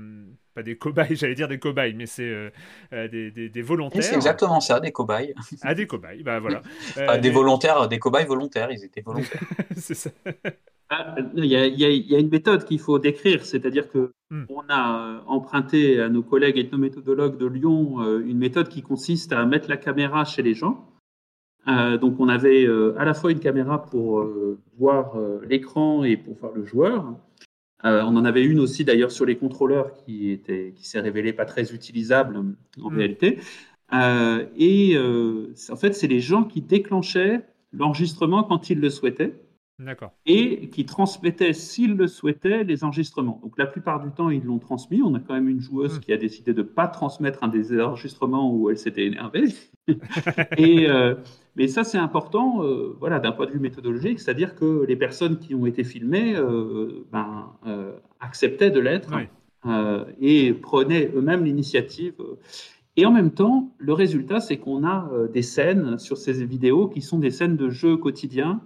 pas des cobayes, (laughs) j'allais dire des cobayes, mais c'est des, des, volontaires.
C'est exactement ça, des cobayes.
Ah des cobayes, bah voilà. (laughs)
des volontaires, des cobayes volontaires, ils étaient volontaires. (laughs)
c'est ça.
Ah, il y, a, il y, a, une méthode qu'il faut décrire, c'est-à-dire que hmm. on a emprunté à nos collègues ethnométhodologues de Lyon une méthode qui consiste à mettre la caméra chez les gens donc on avait euh, à la fois une caméra pour euh, voir l'écran et pour voir le joueur. on en avait une aussi d'ailleurs sur les contrôleurs qui, était, qui s'est révélée pas très utilisable en mm. réalité. et en fait, c'est les gens qui déclenchaient l'enregistrement quand ils le souhaitaient. Et qui transmettaient, s'ils le souhaitaient, les enregistrements. Donc la plupart du temps, ils l'ont transmis. On a quand même une joueuse mm. qui a décidé de ne pas transmettre un des enregistrements où elle s'était énervée. (laughs) et, mais ça, c'est important euh, voilà, d'un point de vue méthodologique, c'est-à-dire que les personnes qui ont été filmées euh, ben, euh, acceptaient de l'être et prenaient eux-mêmes l'initiative. Et en même temps, le résultat, c'est qu'on a des scènes sur ces vidéos qui sont des scènes de jeu quotidien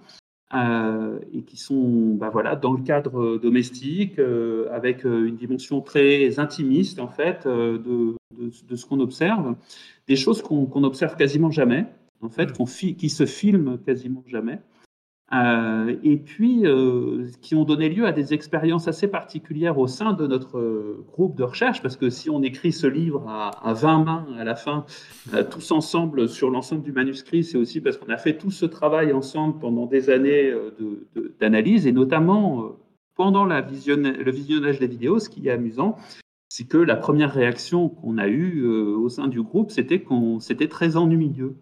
et qui sont ben voilà, dans le cadre domestique, avec une dimension très intimiste, en fait, de, de, ce qu'on observe, des choses qu'on observe quasiment jamais en fait, mm. qui se filment quasiment jamais. Euh, et puis euh, qui ont donné lieu à des expériences assez particulières au sein de notre euh, groupe de recherche, parce que si on écrit ce livre à, 20 mains à la fin, tous ensemble sur l'ensemble du manuscrit, c'est aussi parce qu'on a fait tout ce travail ensemble pendant des années d'analyse, et notamment pendant la le visionnage des vidéos, ce qui est amusant, c'est que la première réaction qu'on a eue au sein du groupe, c'était qu'on c'était très ennuyeux.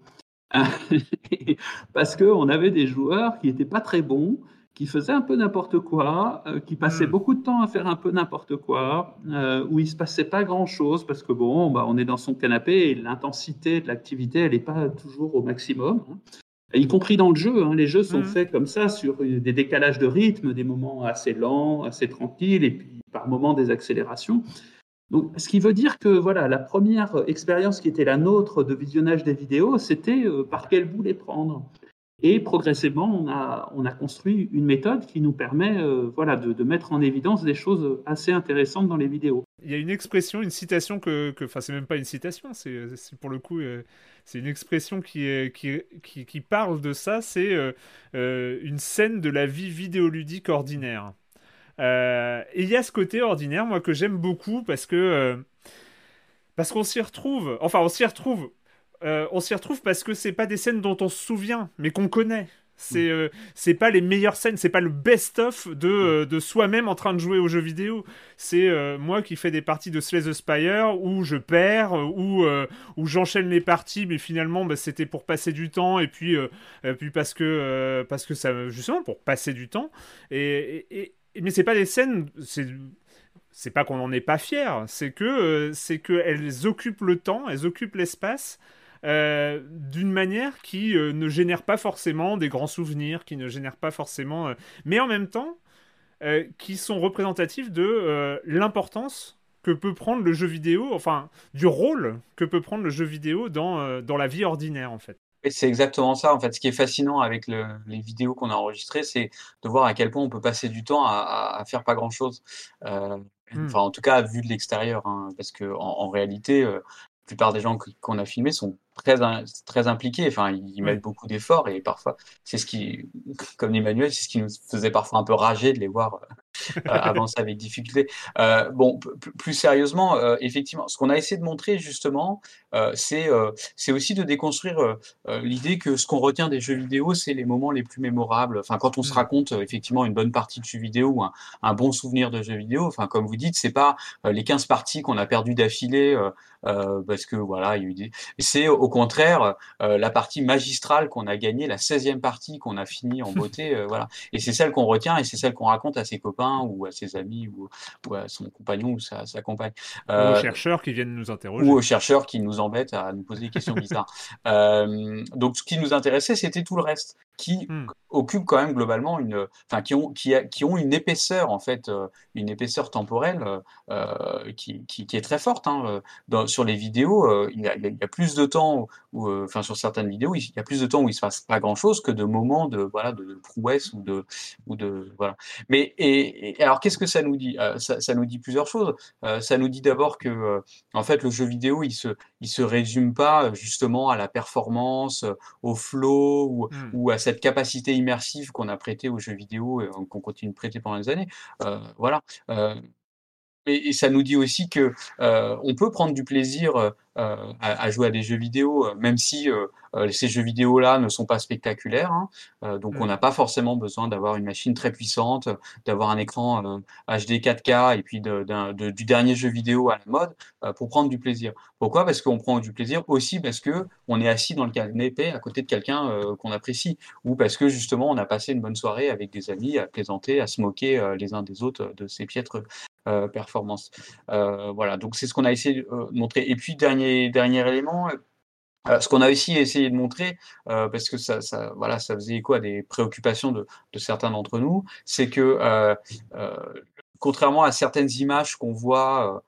(laughs) parce qu'on avait des joueurs qui n'étaient pas très bons, qui faisaient un peu n'importe quoi, euh, qui passaient hmm. beaucoup de temps à faire un peu n'importe quoi, euh, où il se passait pas grand-chose, parce que bon, bah, on est dans son canapé et l'intensité de l'activité, elle n'est pas toujours au maximum. Hein. y compris dans le jeu. Hein. Les jeux sont
Mhm.
faits comme ça, sur des décalages de rythme, des moments assez lents, assez tranquilles, et puis par moments des accélérations. Ce qui veut dire que voilà, la première expérience qui était la nôtre de visionnage des vidéos, c'était euh, par quel bout les prendre. Et progressivement, on a, on a construit une méthode qui nous permet euh, voilà, de, mettre en évidence des choses assez intéressantes dans les vidéos.
Il y a une expression, une citation que, enfin c'est même pas une citation, c'est pour le coup, euh, c'est une expression qui, parle de ça, c'est une scène de la vie vidéoludique ordinaire. Euh, et il y a ce côté ordinaire, moi, que j'aime beaucoup parce que euh, parce qu'on s'y retrouve. Enfin, on s'y retrouve. Euh, on s'y retrouve parce que c'est pas des scènes dont on se souvient, mais qu'on connaît. C'est euh, c'est pas les meilleures scènes, c'est pas le best-of de, euh, de soi-même en train de jouer aux jeux vidéo. C'est euh, moi qui fais des parties de Slay the Spire où je perds, où, où j'enchaîne les parties, mais finalement bah, c'était pour passer du temps et puis, puis parce que parce que ça justement pour passer du temps. Et- mais c'est pas des scènes, c'est c'est pas qu'on n'en est pas fier, c'est que euh, c'est que elles occupent le temps, elles occupent l'espace. euh, d'une manière qui euh, ne génère pas forcément des grands souvenirs, qui ne génère pas forcément, mais en même temps, qui sont représentatifs de l'importance que peut prendre le jeu vidéo, enfin, du rôle que peut prendre le jeu vidéo dans, dans la vie ordinaire, en fait.
Et c'est exactement ça. En fait, ce qui est fascinant avec le- les vidéos qu'on a enregistrées, c'est de voir à quel point on peut passer du temps à, à- à faire pas grand-chose. Euh,
Hmm.
Enfin, en tout cas, vu de l'extérieur, hein, parce que en, en réalité, euh, la plupart des gens qu'on a filmés sont très, très impliqués. Enfin, ils mettent beaucoup d'efforts et parfois, c'est ce qui, comme Emmanuel, c'est ce qui nous faisait parfois un peu rager de les voir euh, (laughs) avancer avec difficulté. Euh, bon, plus sérieusement, euh, effectivement, ce qu'on a essayé de montrer justement, c'est c'est aussi de déconstruire l'idée que ce qu'on retient des jeux vidéo, c'est les moments les plus mémorables. Enfin, quand on se
Mm.
raconte effectivement une bonne partie de jeux vidéo ou un, un bon souvenir de jeux vidéo, enfin, comme vous dites, c'est pas les 15 parties qu'on a perdues d'affilée parce que voilà, il y a eu des. C'est au contraire euh, la partie magistrale qu'on a gagnée, la 16e partie qu'on a fini en (laughs) beauté, euh, voilà. Et c'est celle qu'on retient et c'est celle qu'on raconte à ses copains ou à ses amis ou, ou à son compagnon ou sa, sa compagne.
Ou
Euh,
aux chercheurs qui viennent nous interroger.
ou aux chercheurs qui nous embêtent à nous poser des questions bizarres. (laughs) Euh, donc, ce qui nous intéressait, c'était tout le reste, qui
Hmm.
occupe quand même globalement une, enfin, qui ont, qui, a- qui ont une épaisseur en fait, euh, une épaisseur temporelle euh, euh, qui, qui, qui est très forte. hein. Dans, sur les vidéos, euh, il y a, il y plus de temps, où, enfin, sur certaines vidéos, il y a plus de temps où il se passe pas grand chose que de moments de, voilà, de, de prouesse ou de, ou de, voilà. Mais et, et alors, qu'est-ce que ça nous dit? Ça, ça nous dit plusieurs choses. Ça nous dit d'abord que en fait, le jeu vidéo, il se, il se résume pas justement à la performance, au flow ou,
Hmm.
ou à cette capacité immersive qu'on a prêtée aux jeux vidéo et euh, qu'on continue de prêter pendant des années. Euh, voilà. Et, et ça nous dit aussi que euh, on peut prendre du plaisir euh, à, à jouer à des jeux vidéo, euh, même si euh, ces jeux vidéo-là ne sont pas spectaculaires. hein. Donc on n'a pas forcément besoin d'avoir une machine très puissante, d'avoir un écran HD 4K et puis de- d'un- de- du dernier jeu vidéo à la mode pour prendre du plaisir. Pourquoi? Parce qu'on prend du plaisir aussi parce que on est assis dans le canapé à côté de quelqu'un qu'on apprécie, ou parce que justement on a passé une bonne soirée avec des amis à plaisanter, à se moquer les uns des autres de ces piètres euh, performances. Euh, voilà, donc c'est ce qu'on a essayé euh, de montrer. Et puis dernier dernier élément. ce qu'on a aussi essayé de montrer, parce que ça, voilà, ça faisait écho à des préoccupations de, certains d'entre nous, c'est que contrairement à certaines images qu'on voit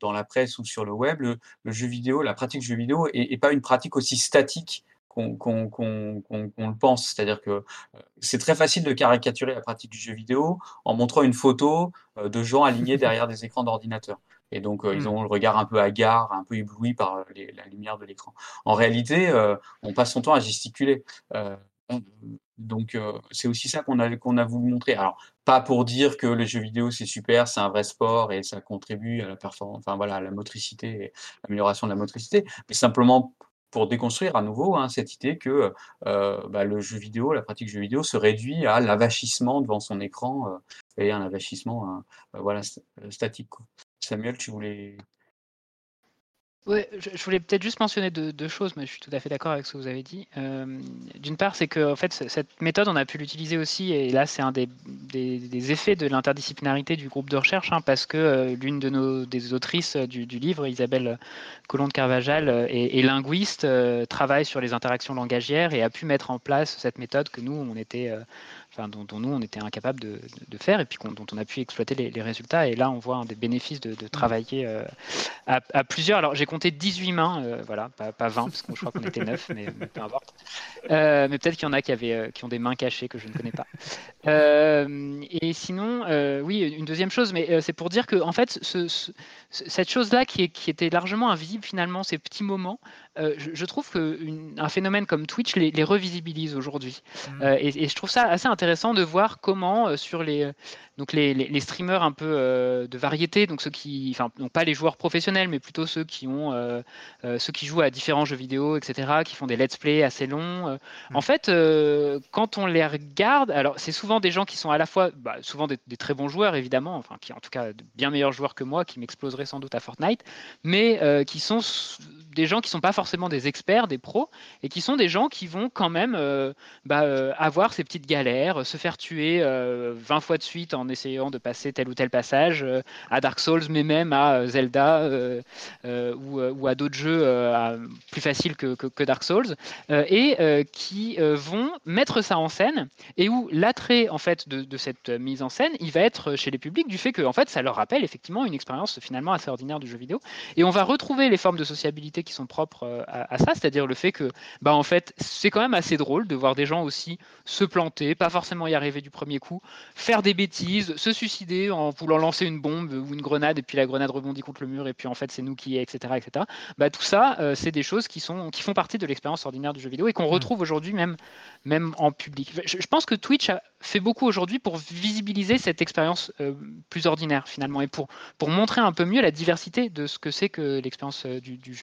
dans la presse ou sur le web, le, le jeu vidéo, la pratique jeu vidéo est, est pas une pratique aussi statique qu'on le pense. C'est-à-dire que euh, c'est très facile de caricaturer la pratique du jeu vidéo en montrant une photo euh, de gens alignés (laughs) derrière des écrans d'ordinateur. Et donc, euh, ils
Mm.
ont le regard un peu hagard, un peu ébloui par les- la lumière de l'écran. En réalité, euh, on passe son temps à gesticuler. Euh, donc, c'est aussi ça qu'on a, qu'on a voulu montrer. Alors, pas pour dire que les jeux vidéo, c'est super, c'est un vrai sport et ça contribue à la performance, enfin voilà, à la motricité l'amélioration de la motricité, mais simplement pour déconstruire à nouveau hein, cette idée que euh, bah, le jeu vidéo, la pratique jeu vidéo se réduit à l'avachissement devant son écran euh, et un avachissement euh, euh, voilà, st- statique. Samuel, tu voulais
Je, voulais peut-être juste mentionner deux, choses, mais je suis tout à fait d'accord avec ce que vous avez dit. Euh, d'une part, c'est que en fait, cette méthode, on a pu l'utiliser aussi, et là, c'est un des, effets de l'interdisciplinarité du groupe de recherche, hein, parce que euh, l'une de nos des autrices du, livre, Isabelle Colomb de Carvajal, est, linguiste, travaille sur les interactions langagières et a pu mettre en place cette méthode que nous, on était enfin, dont, nous on était incapable de, faire et puis dont on a pu exploiter les, résultats. Et là, on voit un des bénéfices de, travailler euh, à, plusieurs. Alors, j'ai compté 18 mains, euh, voilà, pas, 20, parce que je crois qu'on était 9, mais, peu importe. Euh, mais peut-être qu'il y en a qui, avaient, qui ont des mains cachées que je ne connais pas. et sinon, oui, une deuxième chose, mais c'est pour dire que, en fait, ce, cette chose-là qui, qui, était largement invisible finalement, ces petits moments, je, trouve qu'un phénomène comme Twitch les, revisibilise aujourd'hui. Mmh. et, et, je trouve ça assez intéressant intéressant de voir comment euh, sur les, donc les, les, streamers un peu euh, de variété, donc ceux qui, enfin, non pas les joueurs professionnels, mais plutôt ceux qui ont, euh, ceux qui jouent à différents jeux vidéo, etc., qui font des let's play assez longs. Mm. En fait, quand on les regarde, alors c'est souvent des gens qui sont à la fois, bah, souvent des, très bons joueurs évidemment, enfin qui en tout cas de bien meilleurs joueurs que moi, qui m'exploseraient sans doute à Fortnite, mais qui sont des gens qui sont pas forcément des experts, des pros, et qui sont des gens qui vont quand même bah, avoir ces petites galères, se faire tuer 20 fois de suite en essayant de passer tel ou tel passage euh, à Dark Souls, mais même à euh, Zelda euh, ou, à d'autres jeux plus faciles que, Dark Souls, et qui vont mettre ça en scène, et où l'attrait en fait de, cette mise en scène, il va être chez les publics du fait que en fait ça leur rappelle effectivement une expérience finalement assez ordinaire du jeu vidéo, et on va retrouver les formes de sociabilité qui sont propres à, ça, c'est-à-dire le fait que bah en fait c'est quand même assez drôle de voir des gens aussi se planter, pas forcément y arriver du premier coup, faire des bêtises se suicider en voulant lancer une bombe ou une grenade, et puis la grenade rebondit contre le mur, et puis en fait c'est nous qui, etc., etc. Bah, tout ça, euh, c'est des choses qui, sont, qui font partie de l'expérience ordinaire du jeu vidéo et qu'on mm. retrouve aujourd'hui même, même en public. Je, pense que Twitch a fait beaucoup aujourd'hui pour visibiliser cette expérience euh, plus ordinaire finalement, et pour, pour montrer un peu mieux la diversité de ce que c'est que l'expérience euh, du, du jeu.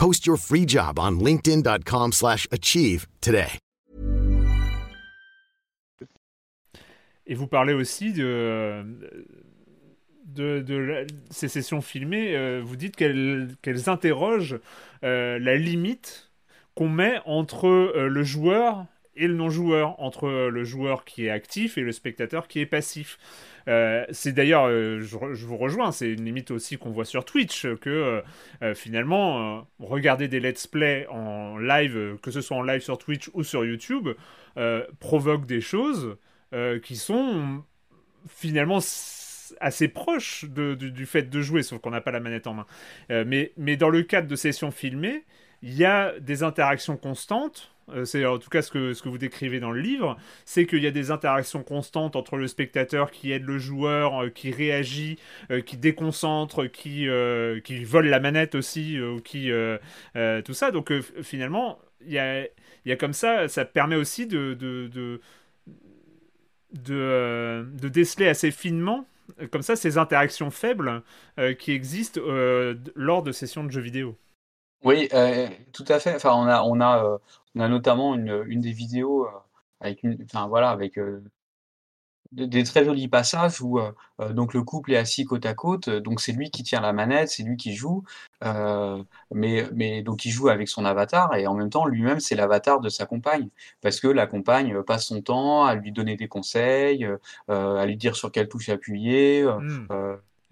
Post your free job on linkedin.com/achieve today.
Et vous parlez aussi de ces sessions filmées, euh, vous dites qu'elles qu'elles interrogent euh, la limite qu'on met entre euh, le joueur et le non-joueur, entre le joueur qui est actif et le spectateur qui est passif. Euh, c'est d'ailleurs, euh, je, vous rejoins, c'est une limite aussi qu'on voit sur Twitch, que euh, finalement, regarder des let's play en live, que ce soit en live sur Twitch ou sur YouTube, provoque des choses qui sont finalement assez proches du, fait de jouer, sauf qu'on n'a pas la manette en main. mais, dans le cadre de sessions filmées, il y a des interactions constantes c'est en tout cas ce que, ce que vous décrivez dans le livre, c'est qu'il y a des interactions constantes entre le spectateur qui aide le joueur, euh, qui réagit, euh, qui déconcentre, qui, qui vole la manette aussi, ou qui tout ça. Donc finalement, il y a, y a, comme ça, ça permet aussi de, de, de, de, déceler assez finement comme ça ces interactions faibles qui existent lors de sessions de jeux vidéo.
Oui, tout à fait. Enfin, on a, on a notamment une, une des vidéos avec une, enfin voilà, avec des, très jolis passages où donc le couple est assis côte à côte, donc c'est lui qui tient la manette, c'est lui qui joue, mais, mais donc il joue avec son avatar et en même temps lui-même c'est l'avatar de sa compagne parce que la compagne passe son temps à lui donner des conseils, à lui dire sur quelle touche appuyer,
mmh.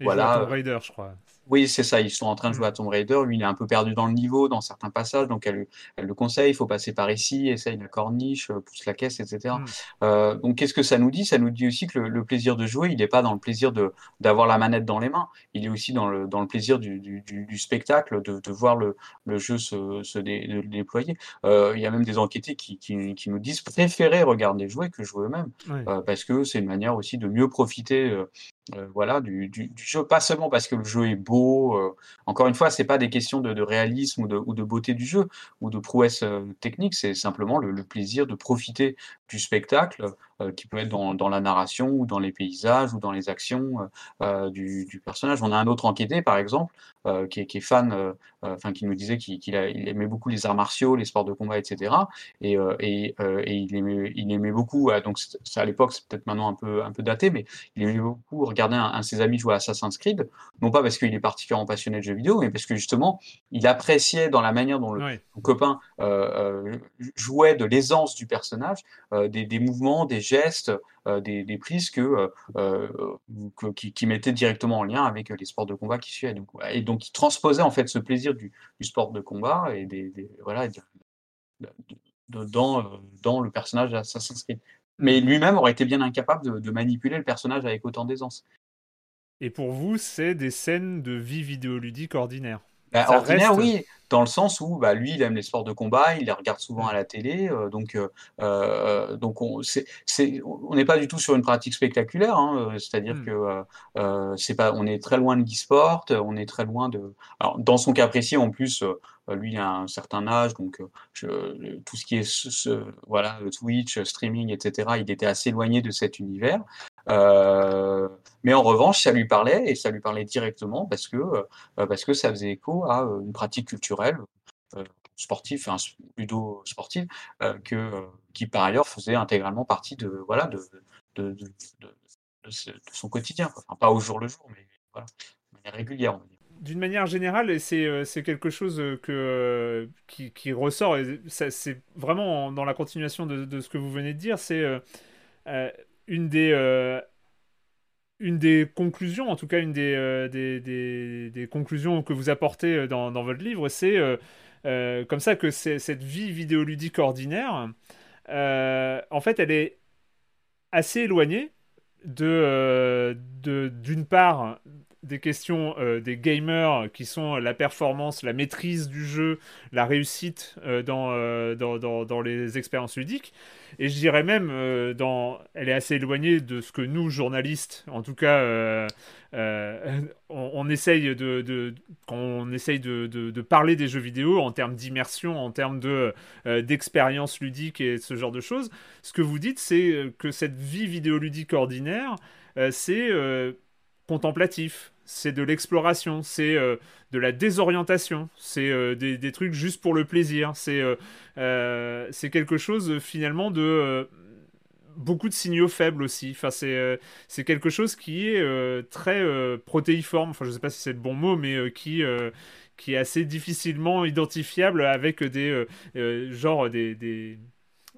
voilà. Raider, je crois.
Oui, c'est ça. Ils sont en train de jouer à mmh. Tomb Raider. Lui, il est un peu perdu dans le niveau, dans certains passages. Donc, elle, elle le conseille. Il faut passer par ici, essaye la corniche, euh, pousse la caisse, etc. Mmh. Euh, donc, qu'est-ce que ça nous dit? Ça nous dit aussi que le, plaisir de jouer, il n'est pas dans le plaisir de d'avoir la manette dans les mains. Il est aussi dans le, dans le plaisir du, du, du, spectacle, de, de, voir le, le jeu se, se déployer. Euh, il y a même des enquêtés qui, qui, qui, nous disent préférer regarder jouer que jouer eux-mêmes. Euh, parce que c'est une manière aussi de mieux profiter euh, voilà, du, jeu, pas seulement parce que le jeu est beau. Euh, encore une fois, c'est pas des questions de, réalisme ou de, ou de, beauté du jeu ou de prouesse euh, technique, c'est simplement le, plaisir de profiter du spectacle qui peut être dans, la narration ou dans les paysages ou dans les actions du, personnage. On a un autre enquêté, par exemple, qui est, fan, enfin qui nous disait qu'il aimait beaucoup les arts martiaux, les sports de combat, etc. Et, et, il, aimait, il aimait beaucoup, donc à l'époque, c'est peut-être maintenant un peu, un peu daté, mais il aimait beaucoup regarder un, de ses amis jouer à Assassin's Creed, non pas parce qu'il est particulièrement passionné de jeux vidéo, mais parce que justement, il appréciait dans la manière dont le copain euh, euh, jouait de l'aisance du personnage, euh, des, mouvements, des gestes, des, prises que, qui, mettaient directement en lien avec les sports de combat qui suivaient. Et donc, il transposait en fait ce plaisir du, sport de combat et des, voilà, dans, dans le personnage d'Assassin's Creed mais lui-même aurait été bien incapable de, manipuler le personnage avec autant d'aisance.
Et pour vous, c'est des scènes de vie vidéoludique ordinaire?
Bah, Ordinaire, oui, dans le sens où bah, lui, il aime les sports de combat, il les regarde souvent à la télé, euh, donc, euh, euh, donc on n'est pas du tout sur une pratique spectaculaire, hein, c'est-à-dire mmh. que c'est pas, on est très loin de l'e-sport, on est très loin de. Alors, dans son cas précis, en plus, lui, il a un certain âge, donc tout ce qui est ce, voilà, Twitch, streaming, etc., il était assez éloigné de cet univers. Mais en revanche, ça lui parlait et ça lui parlait directement parce que, parce que ça faisait écho à une pratique culturelle sportive, enfin plutôt sportive, que, qui par ailleurs faisait intégralement partie de, voilà, de, de, son quotidien. Pas au jour le jour, mais de manière régulière,
d'une manière générale, euh, c'est quelque chose euh, que, euh, qui, qui ressort, et c'est vraiment dans la continuation de, ce que vous venez de dire, c'est une, des, une des conclusions, en tout cas une des, des, des, des conclusions que vous apportez dans, dans votre livre, c'est comme ça que cette vie vidéoludique ordinaire, en fait, elle est assez éloignée de d'une part des questions euh, des gamers qui sont la performance, la maîtrise du jeu, la réussite euh, euh, dans, dans, dans, les expériences ludiques. Et je dirais même, dans, elle est assez éloignée de ce que nous, journalistes, en tout cas, on, essaye de, de, essaye de, de, parler des jeux vidéo en termes d'immersion, en termes de, d'expérience ludique et ce genre de choses. Ce que vous dites, c'est que cette vie vidéoludique ordinaire, c'est contemplatif, c'est de l'exploration, c'est euh, de la désorientation, c'est euh, des, trucs juste pour le plaisir, c'est euh, c'est quelque chose finalement de beaucoup de signaux faibles aussi. Enfin, c'est quelque chose qui est très protéiforme, enfin je sais pas si c'est le bon mot, mais qui qui est assez difficilement identifiable avec des genre des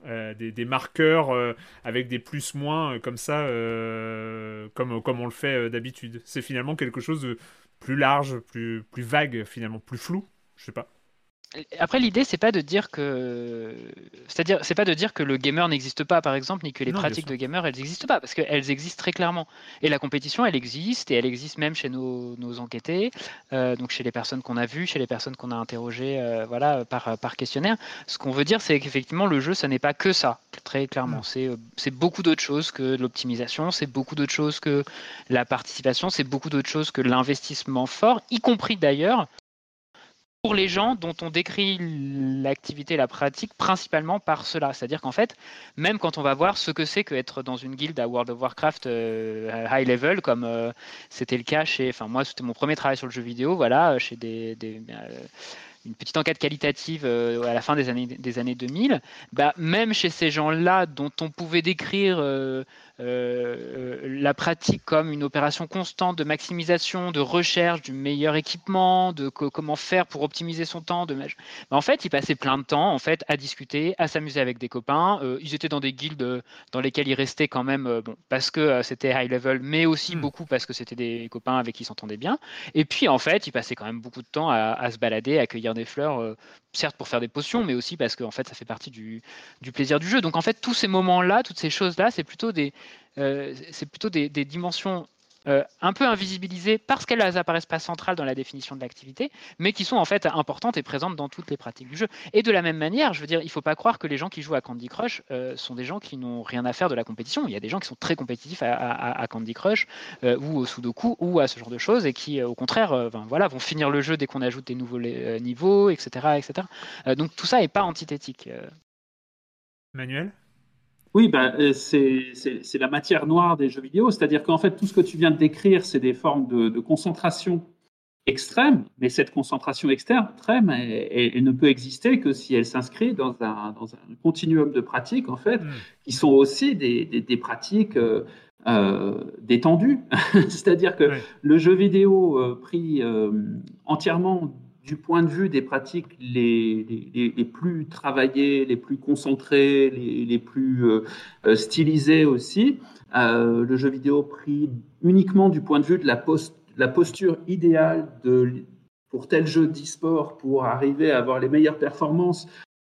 euh, des, marqueurs euh, avec des plus-moins euh, comme ça, comme, comme on le fait d'habitude. C'est finalement quelque chose de plus large, plus, plus vague, finalement, plus flou. Je sais pas.
Après, l'idée, c'est pas de dire que, c'est-à-dire, c'est pas de dire que le gamer n'existe pas, par exemple, ni que les pratiques de gamer elles n'existent pas, parce qu'elles existent très clairement. Et la compétition, elle existe, et elle existe même chez nos, nos enquêtés, euh, donc chez les personnes qu'on a vues, chez les personnes qu'on a interrogées, euh, voilà, par, par questionnaire. Ce qu'on veut dire, c'est qu'effectivement, le jeu, ça n'est pas que ça, très clairement. C'est, euh, c'est beaucoup d'autres choses que l'optimisation, c'est beaucoup d'autres choses que la participation, c'est beaucoup d'autres choses que l'investissement fort, y compris d'ailleurs pour les gens dont on décrit l'activité, la pratique principalement par cela. C'est-à-dire qu'en fait, même quand on va voir ce que c'est qu'être dans une guilde à World of Warcraft euh, high level, comme euh, c'était le cas chez, enfin moi c'était mon premier travail sur le jeu vidéo, voilà, chez des, euh, une petite enquête qualitative à la fin des années, des années 2000, bah, même chez ces gens-là dont on pouvait décrire euh, la pratique comme une opération constante de maximisation, de recherche du meilleur équipement, de comment faire pour optimiser son temps. De... en fait, ils passaient plein de temps en fait à discuter, à s'amuser avec des copains. Euh, ils étaient dans des guildes dans lesquelles ils restaient quand même, euh, bon, parce que c'était high level, mais aussi hmm. beaucoup parce que c'était des copains avec qui ils s'entendaient bien. Et puis en fait, ils passaient quand même beaucoup de temps à, se balader, à cueillir des fleurs, certes pour faire des potions, mais aussi parce que fait, ça fait partie du, plaisir du jeu. Donc en fait, tous ces moments-là, toutes ces choses-là, c'est plutôt des, euh, c'est plutôt des, dimensions euh, un peu invisibilisées parce qu'elles apparaissent pas centrales dans la définition de l'activité, mais qui sont en fait importantes et présentes dans toutes les pratiques du jeu. Et de la même manière, je veux dire, il faut pas croire que les gens qui jouent à Candy Crush euh, sont des gens qui n'ont rien à faire de la compétition. Il y a des gens qui sont très compétitifs à, Candy Crush euh, ou au Sudoku ou à ce genre de choses et qui, au contraire, voilà, vont finir le jeu dès qu'on ajoute des nouveaux niveaux, etc., etc. donc tout ça n'est pas antithétique.
Manuel?
Oui, ben, c'est la matière noire des jeux vidéo, c'est-à-dire qu'en fait, tout ce que tu viens de décrire, c'est des formes de, concentration extrême, mais cette concentration extrême, elle, ne peut exister que si elle s'inscrit dans un, dans un, continuum de pratiques, en fait, hmm. qui sont aussi des, des, pratiques euh, euh détendues. (laughs) C'est-à-dire que le jeu vidéo euh, pris entièrement du point de vue des pratiques les, les, plus travaillées, les plus concentrées, les, plus euh, euh, stylisées aussi, euh, le jeu vidéo pris uniquement du point de vue de la, la posture idéale de, pour tel jeu d'e-sport pour arriver à avoir les meilleures performances,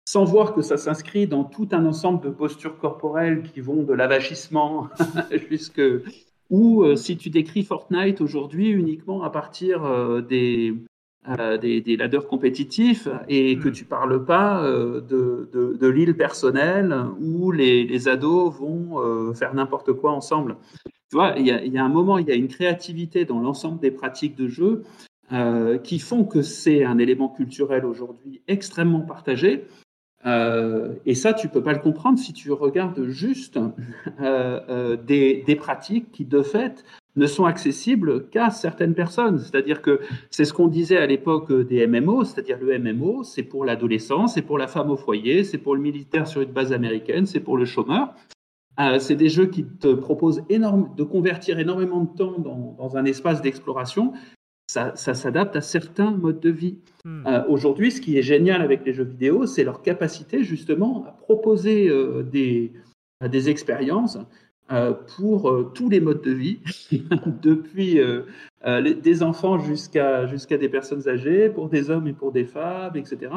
sans voir que ça s'inscrit dans tout un ensemble de postures corporelles qui vont de l'avachissement (laughs) jusque... Ou si tu décris Fortnite aujourd'hui uniquement à partir des, euh, des, des, ladders compétitifs et que hmm. tu parles pas euh, de, de, l'île personnelle où les, les ados vont euh, faire n'importe quoi ensemble. Tu vois, il y, a, il y, a un moment, il y a une créativité dans l'ensemble des pratiques de jeu qui font que c'est un élément culturel aujourd'hui extrêmement partagé. et ça, tu peux pas le comprendre si tu regardes juste des, des, pratiques qui, de fait, ne sont accessibles qu'à certaines personnes. C'est-à-dire que c'est ce qu'on disait à l'époque des MMO, c'est-à-dire le MMO, c'est pour l'adolescent, c'est pour la femme au foyer, c'est pour le militaire sur une base américaine, c'est pour le chômeur. Euh, c'est des jeux qui te proposent énorme, de convertir énormément de temps dans, un espace d'exploration. Ça, s'adapte à certains modes de vie. Hmm. Euh, aujourd'hui, ce qui est génial avec les jeux vidéo, c'est leur capacité justement à proposer euh, des, des expériences pour euh, tous les modes de vie, (laughs) depuis euh, des enfants jusqu'à jusqu'à des personnes âgées, pour des hommes et pour des femmes, etc.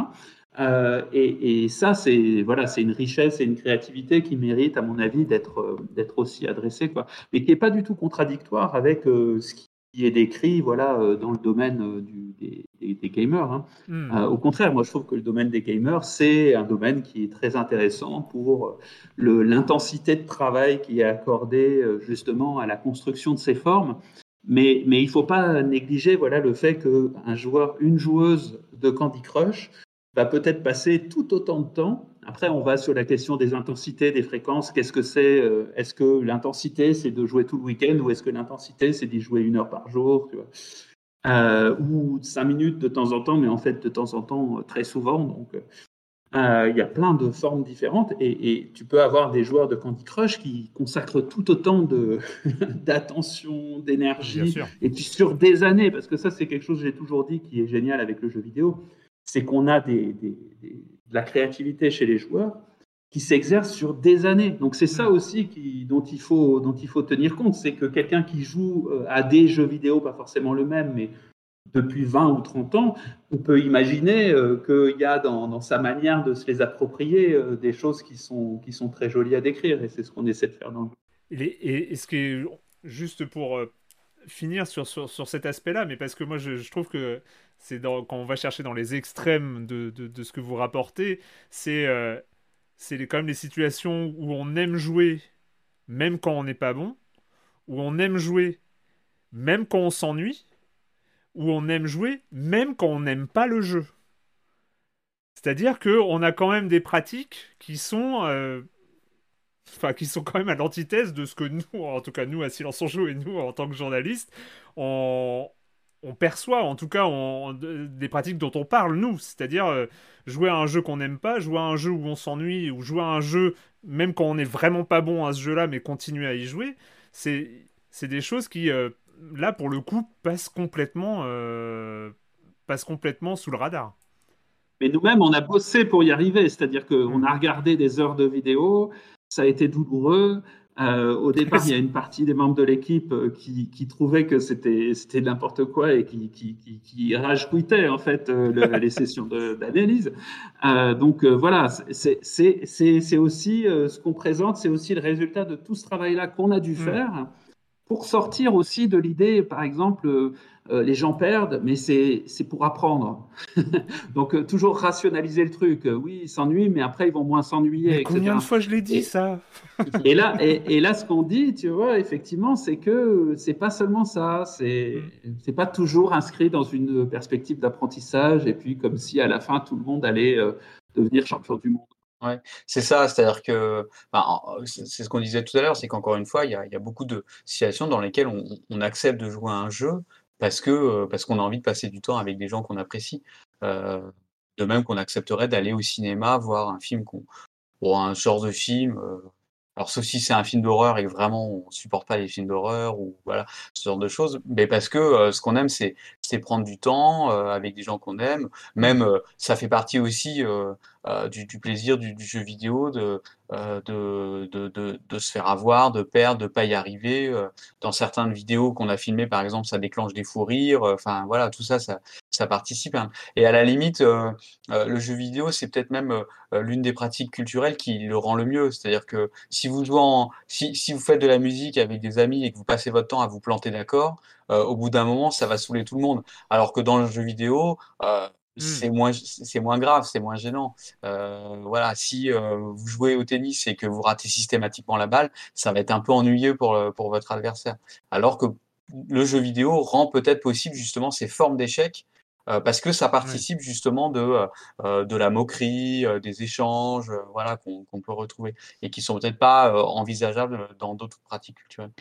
Et, ça, c'est voilà, une richesse et une créativité qui mérite, à mon avis, d'être d'être aussi adressée, quoi. Mais qui n'est pas du tout contradictoire avec ce qui qui est décrit voilà, euh, dans le domaine euh, du, des, gamers. Hein. Hmm. Euh, au contraire, moi je trouve que le domaine des gamers, c'est un domaine qui est très intéressant pour l'intensité de travail qui est accordée justement à la construction de ces formes. Mais, mais il ne faut pas négliger voilà, le fait qu'un joueur, une joueuse de Candy Crush va peut-être passer tout autant de temps après, on va sur la question des intensités, des fréquences. Qu'est-ce que c'est euh, Est-ce que l'intensité, c'est de jouer tout le week-end ou est-ce que l'intensité, c'est d'y jouer une heure par jour euh, Ou cinq minutes de temps en temps, mais en fait, de temps en temps, très souvent. Donc, euh, il y a plein de formes différentes et, tu peux avoir des joueurs de Candy Crush qui consacrent tout autant (laughs) d'attention, d'énergie, et puis sur des années, parce que ça c'est quelque chose que j'ai toujours dit qui est génial avec le jeu vidéo, c'est qu'on a des, de la créativité chez les joueurs qui s'exerce sur des années. Donc c'est ça aussi dont, il faut, tenir compte, c'est que quelqu'un qui joue euh, à des jeux vidéo, pas forcément le même, mais depuis 20 ou 30 ans, on peut imaginer euh, qu'il y a dans, sa manière de se les approprier euh, des choses qui sont, très jolies à décrire, et c'est ce qu'on essaie de faire dans le
jeu. Et, ce qui est juste pour finir sur, sur, sur cet aspect-là, mais parce que moi je, je trouve que c'est quand on va chercher dans les extrêmes de, de, ce que vous rapportez, c'est euh, quand même les situations où on aime jouer même quand on n'est pas bon, où on aime jouer même quand on s'ennuie, où on aime jouer même quand on n'aime pas le jeu. C'est-à-dire qu'on a quand même des pratiques qui sont, euh, enfin, qui sont quand même à l'antithèse de ce que nous, en tout cas nous à Silence on Joue et nous en tant que journalistes, on, on perçoit, en tout cas, des pratiques dont on parle, nous. C'est-à-dire euh, jouer à un jeu qu'on n'aime pas, jouer à un jeu où on s'ennuie, ou jouer à un jeu, même quand on n'est vraiment pas bon à ce jeu-là, mais continuer à y jouer. C'est, des choses qui, euh, là, pour le coup, passent complètement, euh, passent complètement sous le radar.
Mais nous-mêmes, on a bossé pour y arriver. C'est-à-dire qu'on a regardé des heures de vidéo, ça a été douloureux. Euh, au départ, il y a une partie des membres de l'équipe euh, qui, qui trouvaient que c'était n'importe quoi et qui qui, qui, qui en fait euh, les sessions d'analyse. donc voilà, c'est c'est c'est aussi ce qu'on présente, c'est aussi le résultat de tout ce travail-là qu'on a dû mm. faire pour sortir aussi de l'idée, par exemple, euh, euh, les gens perdent, mais c'est pour apprendre. (laughs) Donc, euh, toujours rationaliser le truc. oui, ils s'ennuient, mais après, ils vont moins s'ennuyer.
Combien de fois je l'ai dit, ça?
et, là, et, là, ce qu'on dit, tu vois, effectivement, c'est que c'est pas seulement ça. C'est mm. pas toujours inscrit dans une perspective d'apprentissage, et puis comme si à la fin, tout le monde allait devenir champion du monde.
Ouais, c'est ça, c'est-à-dire que c'est ce qu'on disait tout à l'heure, c'est qu'encore une fois, il y a, beaucoup de situations dans lesquelles on, accepte de jouer à un jeu parce que parce qu'on a envie de passer du temps avec des gens qu'on apprécie. Euh, de même qu'on accepterait d'aller au cinéma voir un film qu'on ou un genre de film. Euh, alors sauf si c'est un film d'horreur et que vraiment on supporte pas les films d'horreur ou voilà ce genre de choses, mais parce que euh, ce qu'on aime c'est c'est prendre du temps euh, avec des gens qu'on aime. Même ça fait partie aussi euh, du, plaisir du, jeu vidéo, de, euh, de, de, de, se faire avoir, de perdre, de pas y arriver. Euh, dans certaines vidéos qu'on a filmées, par exemple, ça déclenche des fous rires. Enfin, voilà, tout ça, ça, ça participe. Hein. Et à la limite, le jeu vidéo, c'est peut-être même l'une des pratiques culturelles qui le rend le mieux. C'est-à-dire que si vous jouez si, si vous faites de la musique avec des amis et que vous passez votre temps à vous planter d'accord, au bout d'un moment, ça va saouler tout le monde. Alors que dans le jeu vidéo, Mmh. c'est moins c'est moins grave, c'est moins gênant. Euh, voilà, si euh, vous jouez au tennis et que vous ratez systématiquement la balle, ça va être un peu ennuyeux pour pour votre adversaire. Alors que le jeu vidéo rend peut-être possible justement ces formes d'échecs euh, parce que ça participe justement de de la moquerie, des échanges, voilà qu'on peut retrouver et qui sont peut-être pas envisageables dans d'autres pratiques culturelles.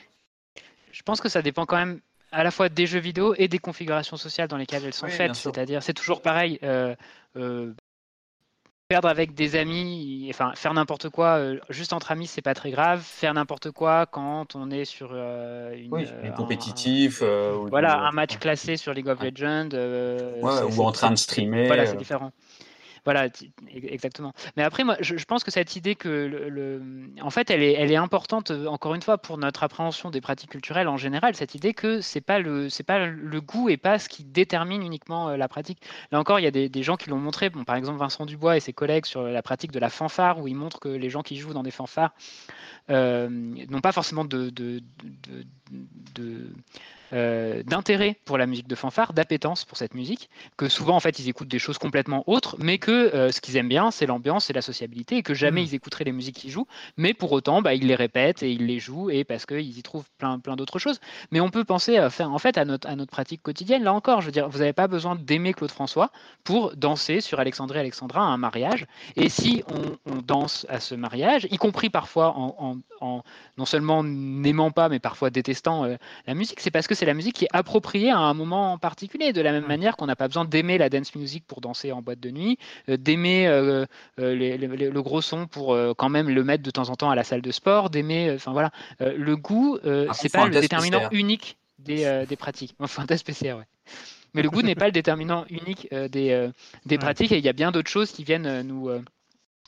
Je pense que ça dépend quand même à la fois des jeux vidéo et des configurations sociales dans lesquelles elles sont faites. C'est-à-dire, c'est toujours pareil. Euh, euh, perdre avec des amis, enfin faire n'importe quoi euh, juste entre amis, c'est pas très grave. Faire n'importe quoi quand on est sur une,
oui, compétitif,
voilà, un match classé sur League of Legends,
ou en train de streamer.
Voilà, c'est différent. Voilà, exactement. Mais après, moi, je, pense que cette idée que, le, en fait, elle est, elle est importante, euh, encore une fois, pour notre appréhension des pratiques culturelles en général, cette idée que c'est pas pas le goût et pas ce qui détermine uniquement euh, la pratique. Là encore, il y a des, gens qui l'ont montré. Bon, par exemple, Vincent Dubois et ses collègues sur la pratique de la fanfare, où ils montrent que les gens qui jouent dans des fanfares euh, n'ont pas forcément de, de, de euh, d'intérêt pour la musique de fanfare, d'appétence pour cette musique, que souvent en fait ils écoutent des choses complètement autres, mais que euh, ce qu'ils aiment bien c'est l'ambiance et la sociabilité, et que jamais mm. ils écouteraient les musiques qu'ils jouent, mais pour autant bah, ils les répètent et ils les jouent, et parce qu'ils y trouvent plein, plein d'autres choses. Mais on peut penser à faire, en fait à notre, à notre pratique quotidienne, là encore, je veux dire, vous n'avez pas besoin d'aimer Claude François pour danser sur Alexandrie Alexandra à un mariage, et si on, danse à ce mariage, y compris parfois en, en, non seulement n'aimant pas, mais parfois détestant euh, la musique, c'est parce que c'est la musique qui est appropriée à un moment en particulier. De la même manière qu'on n'a pas besoin d'aimer la dance music pour danser en boîte de nuit, euh, d'aimer euh, euh, le gros son pour quand même le mettre de temps en temps à la salle de sport, d'aimer. Enfin voilà, le goût, c'est pas le déterminant unique des, des pratiques. Enfin, un test ouais. Mais le goût n'est pas le déterminant unique des, des pratiques et il y a bien d'autres choses qui viennent nous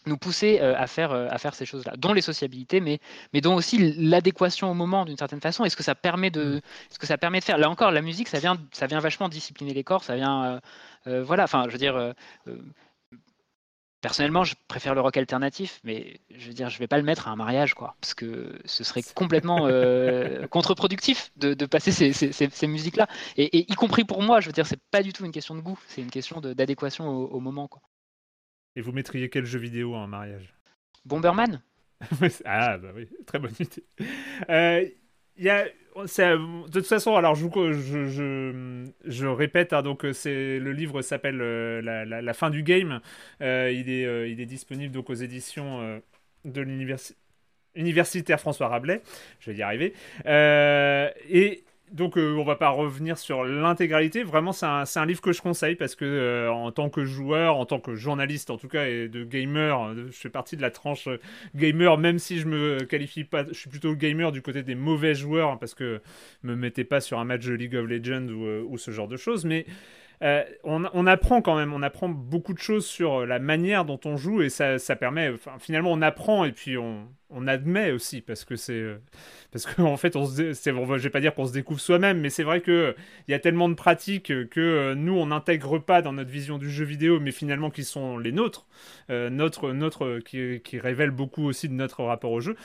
nous pousser euh, à, faire, euh, à faire ces choses-là, dont les sociabilités, mais, mais dont aussi l'adéquation au moment d'une certaine façon. Est-ce que ça permet de, mm. ce que ça permet de faire Là encore, la musique, ça vient, ça vient vachement discipliner les corps, ça vient, euh, voilà. Enfin, je veux dire, personnellement, je préfère le rock alternatif, mais je veux dire, je vais pas le mettre à un mariage, quoi, parce que ce serait complètement (laughs) contre-productif de, de, passer ces, ces, ces, musiques-là, et, y compris pour moi. Je veux dire, c'est pas du tout une question de goût, c'est une question d'adéquation au, au moment, quoi.
Et vous mettriez quel jeu vidéo à un mariage?
Bomberman (laughs)
Ah, bah oui, (laughs) très bonne idée. Euh, y a, de toute façon, alors je, je, je, je répète, hein, donc c'est le livre s'appelle euh, la, la, fin du game. Euh, il, est, il est disponible donc aux éditions de l'université universitaire François Rabelais, je vais y arriver. et donc euh, on va pas revenir sur l'intégralité. Vraiment, c'est un, livre que je conseille parce que euh, en tant que joueur, en tant que journaliste en tout cas et de gamer, euh, je fais partie de la tranche gamer, même si je me qualifie pas, je suis plutôt gamer du côté des mauvais joueurs parce que me mettez pas sur un match de League of Legends ou, ou ce genre de choses, mais euh, on, apprend quand même, on apprend beaucoup de choses sur la manière dont on joue et ça, permet, finalement on apprend et puis on, admet aussi parce que c'est, euh, parce qu'en (laughs) fait on se, c'est, je vais pas dire qu'on se découvre soi-même, mais c'est vrai que il y a tellement de pratiques que euh, nous on n'intègre pas dans notre vision du jeu vidéo, mais finalement qui sont les nôtres, notre, notre qui, qui révèlent beaucoup aussi de notre rapport au jeu.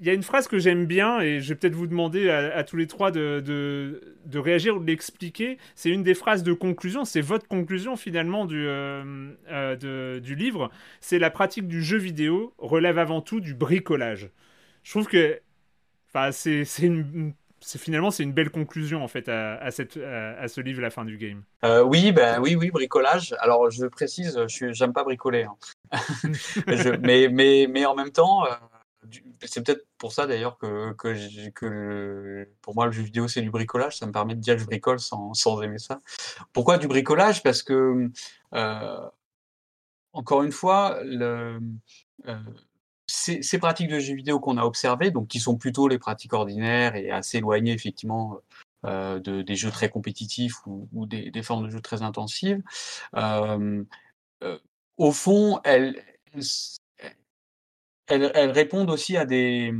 Il y a une phrase que j'aime bien et je vais peut-être vous demander à, tous les trois de, de, réagir ou de l'expliquer. C'est une des phrases de conclusion, c'est votre conclusion finalement du, euh, euh, du livre. C'est la pratique du jeu vidéo relève avant tout du bricolage. Je trouve que c'est finalement c'est une belle conclusion en fait à, cette, à, ce livre La fin du game.
Euh, oui, ben oui, oui, bricolage. Alors je précise, je j'aime pas bricoler, hein. (laughs) mais, mais, mais en même temps, c'est peut-être pour ça d'ailleurs que, pour moi le jeu vidéo c'est du bricolage. Ça me permet de dire que je bricole sans, sans aimer ça. Pourquoi du bricolage? Parce que euh, encore une fois, le, ces, pratiques de jeux vidéo qu'on a observées, donc qui sont plutôt les pratiques ordinaires et assez éloignées effectivement euh, de, des jeux très compétitifs ou, des, formes de jeux très intensives, euh, euh, au fond, elles, répondent aussi à des,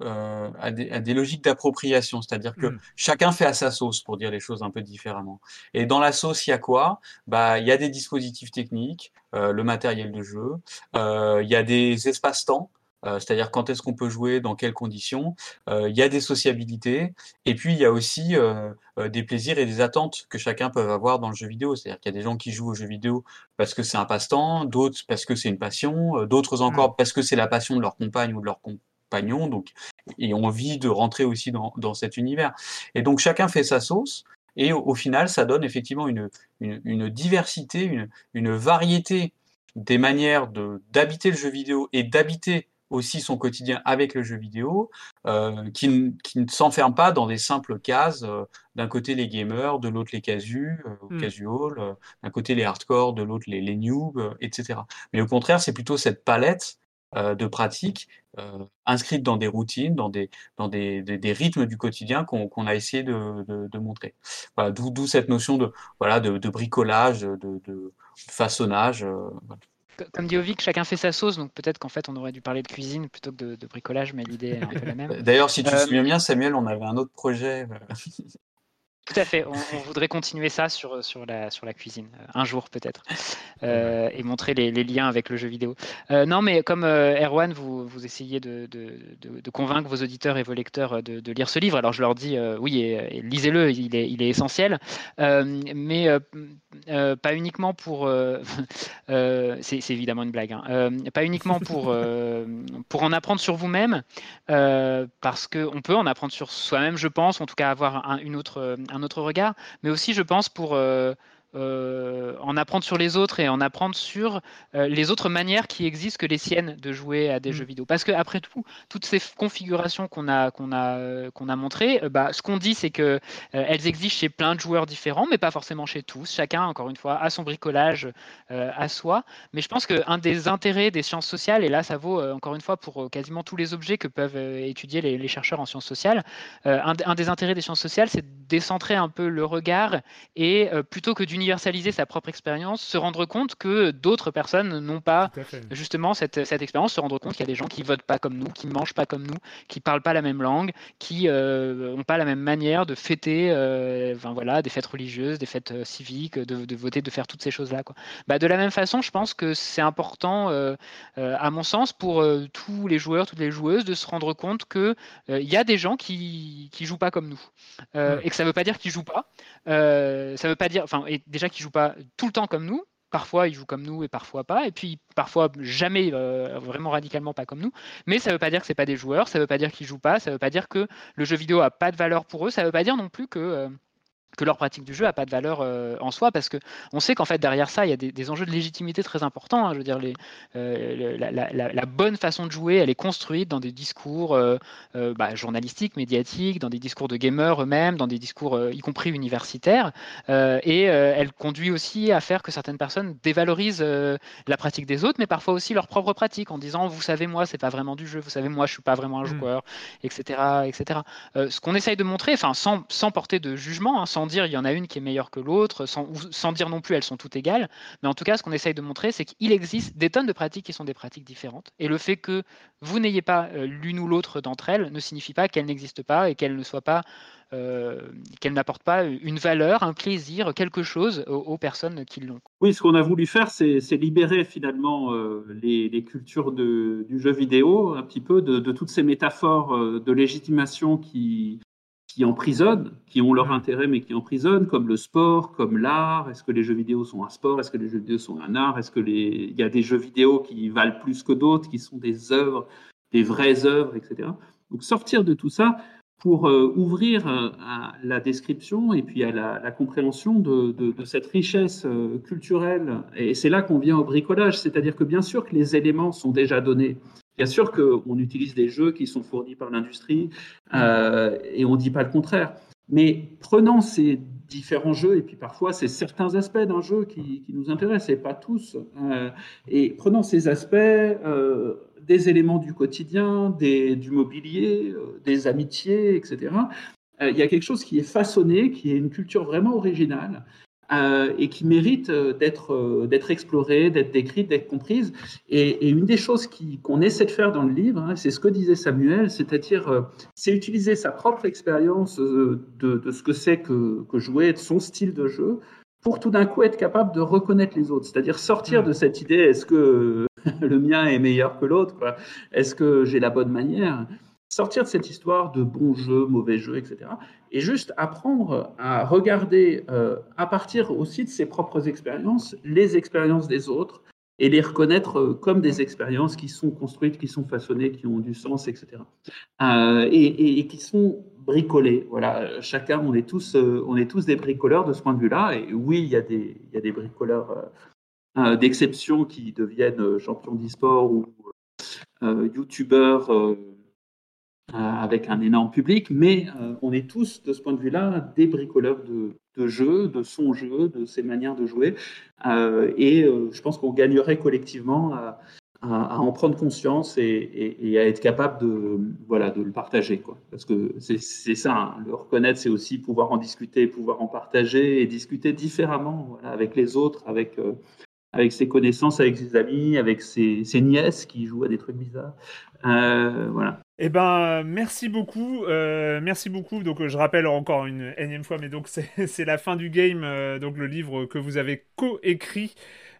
à des, logiques d'appropriation, c'est-à-dire que mmh. chacun fait à sa sauce, pour dire les choses un peu différemment. Et dans la sauce, il y a quoi? Bah, Il y a des dispositifs techniques, le matériel de jeu, il y a des espaces-temps, euh, c'est-à-dire quand est-ce qu'on peut jouer, dans quelles conditions. Euh, il y a des sociabilités, et puis il y a aussi euh, des plaisirs et des attentes que chacun peut avoir dans le jeu vidéo. C'est-à-dire qu'il y a des gens qui jouent au jeu vidéo parce que c'est un passe-temps, d'autres parce que c'est une passion, d'autres encore parce que c'est la passion de leur compagne ou de leur compagnon, donc et ont envie de rentrer aussi dans, dans cet univers. Et donc chacun fait sa sauce. Et au, final, ça donne effectivement une, une, une diversité, une, une variété des manières d'habiter le jeu vidéo et d'habiter aussi son quotidien avec le jeu vidéo, euh, qui, qui, ne s'enferme pas dans des simples cases. Euh, d'un côté les gamers, de l'autre les casus, euh, mmh. casual, d'un côté les hardcore, de l'autre les, les noobs, etc. Mais au contraire, c'est plutôt cette palette de pratiques inscrites dans des routines, dans des, dans des, des, rythmes du quotidien qu'on a essayé de, de, de montrer. Voilà, D'où cette notion de, voilà, de, bricolage, de, de façonnage. Voilà
comme dit Ovic, chacun fait sa sauce, donc peut-être qu'en fait on aurait dû parler de cuisine plutôt que de, bricolage, mais l'idée est un peu la même. (laughs)
D'ailleurs, si tu te euh, souviens bien, Samuel, on avait un autre projet. Euh,
tout à fait. On, voudrait continuer ça sur, sur, la, sur la cuisine, euh, un jour peut-être, euh, et montrer les, les, liens avec le jeu vidéo. Euh, non, mais comme Erwan, vous, vous essayez de, de, de, convaincre vos auditeurs et vos lecteurs de, lire ce livre, alors je leur dis oui, lisez-le, il est, il est essentiel, mais pas uniquement pour. (laughs) C'est évidemment une blague, hein, pas uniquement pour, pour en apprendre sur vous-même, parce qu'on peut en apprendre sur soi-même, je pense, en tout cas avoir un, une autre un autre regard, mais aussi, je pense, pour euh, euh, en apprendre sur les autres et en apprendre sur euh, les autres manières qui existent que les siennes de jouer à des mm. jeux vidéo. Parce que après tout, toutes ces configurations qu'on a qu'on a qu'on a montrées, bah, ce qu'on dit c'est que elles existent chez plein de joueurs différents, mais pas forcément chez tous. Chacun, encore une fois, a son bricolage à soi. Mais je pense qu'un des intérêts des sciences sociales, et là ça vaut encore une fois pour quasiment tous les objets que peuvent étudier les, chercheurs en sciences sociales, un, un, des intérêts des sciences sociales, c'est de décentrer un peu le regard et plutôt que d'une universaliser sa propre expérience, se rendre compte que d'autres personnes n'ont pas justement cette, cette, expérience, se rendre compte qu'il y a des gens qui votent pas comme nous, qui mangent pas comme nous, qui parlent pas la même langue, qui n'ont euh, pas la même manière de fêter euh, enfin, voilà, des fêtes religieuses, des fêtes euh, civiques, de, de, voter, de faire toutes ces choses-là. Bah, de la même façon, je pense que c'est important, à mon sens, pour tous les joueurs, toutes les joueuses, de se rendre compte qu'il il y a des gens qui ne jouent pas comme nous. Et que ça ne veut pas dire qu'ils jouent pas. ça veut pas dire, enfin, déjà qui jouent pas tout le temps comme nous. Parfois, ils jouent comme nous et parfois pas. Et puis, parfois, jamais euh, vraiment radicalement pas comme nous. Mais ça ne veut pas dire que c'est pas des joueurs. Ça ne veut pas dire qu'ils jouent pas. Ça ne veut pas dire que le jeu vidéo a pas de valeur pour eux. Ça ne veut pas dire non plus que euh, que leur pratique du jeu n'a pas de valeur euh, en soi, parce qu'on sait qu'en fait derrière ça, il y a des, enjeux de légitimité très importants. Hein. je veux dire, les, euh, la, bonne façon de jouer, elle est construite dans des discours euh, bah, journalistiques, médiatiques, dans des discours de gamers eux-mêmes, dans des discours y compris universitaires, et elle conduit aussi à faire que certaines personnes dévalorisent la pratique des autres, mais parfois aussi leur propre pratique, en disant, vous savez, moi, c'est pas vraiment du jeu, vous savez, moi, je suis pas vraiment un mmh. joueur, etc., etc. ce qu'on essaye de montrer, enfin, sans, sans porter de jugement, hein, sans sans dire il y en a une qui est meilleure que l'autre, sans, sans, dire non plus elles sont toutes égales. Mais en tout cas, ce qu'on essaye de montrer, c'est qu'il existe des tonnes de pratiques qui sont des pratiques différentes. Et le fait que vous n'ayez pas l'une ou l'autre d'entre elles ne signifie pas qu'elles n'existent pas et qu'elles ne soient pas euh, qu'elle n'apporte pas une valeur, un plaisir, quelque chose aux, personnes qui l'ont.
Oui, ce qu'on a voulu faire, c'est libérer finalement euh, les, cultures du jeu vidéo, un petit peu de, toutes ces métaphores euh, de légitimation qui, qui emprisonnent, qui ont leur intérêt mais qui emprisonnent, comme le sport, comme l'art. Est-ce que les jeux vidéo sont un sport? Est-ce que les jeux vidéo sont un art? Est-ce qu'il y a des jeux vidéo qui valent plus que d'autres, qui sont des œuvres, des vraies œuvres, etc. Donc sortir de tout ça, pour euh, ouvrir euh, à la description et puis à la, compréhension de, cette richesse euh, culturelle. Et c'est là qu'on vient au bricolage, c'est-à-dire que bien sûr que les éléments sont déjà donnés. Bien sûr qu'on utilise des jeux qui sont fournis par l'industrie et on ne dit pas le contraire. Mais prenant ces différents jeux, et puis parfois c'est certains aspects d'un jeu qui, nous intéressent, et pas tous, et prenant ces aspects, des éléments du quotidien, des, du mobilier, euh, des amitiés, etc. Euh, il y a quelque chose qui est façonné, qui est une culture vraiment originale euh, et qui mérite d'être d'être explorée, d'être décrite, d'être comprise. Et, une des choses qu'on essaie de faire dans le livre, hein, c'est ce que disait Samuel, c'est-à-dire c'est utiliser sa propre expérience de, de, ce que c'est que, que jouer, de son style de jeu, pour tout d'un coup être capable de reconnaître les autres, c'est-à-dire sortir de cette idée est-ce que (laughs) le mien est meilleur que l'autre, est-ce que j'ai la bonne manière? Sortir de cette histoire de bon jeu, mauvais jeu, etc. Et juste apprendre à regarder euh, à partir aussi de ses propres expériences, les expériences des autres, et les reconnaître euh, comme des expériences qui sont construites, qui sont façonnées, qui ont du sens, etc. Euh, et, qui sont bricolées. Voilà, chacun, on est tous, on est tous des bricoleurs de ce point de vue-là. Et oui, il y a des, il y a des bricoleurs d'exception qui deviennent champions d'e-sport ou youtubeurs avec un énorme public, mais on est tous, de ce point de vue-là, des bricoleurs de, de jeu, de son jeu, de ses manières de jouer. Euh, et euh, je pense qu'on gagnerait collectivement à, en prendre conscience et, à être capable de, voilà, de le partager. Quoi. Parce que c'est ça, hein. le reconnaître, c'est aussi pouvoir en discuter, pouvoir en partager et discuter différemment avec les autres, avec, euh, avec ses connaissances, avec ses amis, avec ses, nièces qui jouent à des trucs bizarres. voilà.
Eh ben, merci beaucoup, euh, merci beaucoup. Donc, je rappelle encore une énième fois, mais donc (laughs) c'est la fin du game. Euh, donc, le livre que vous avez co-écrit.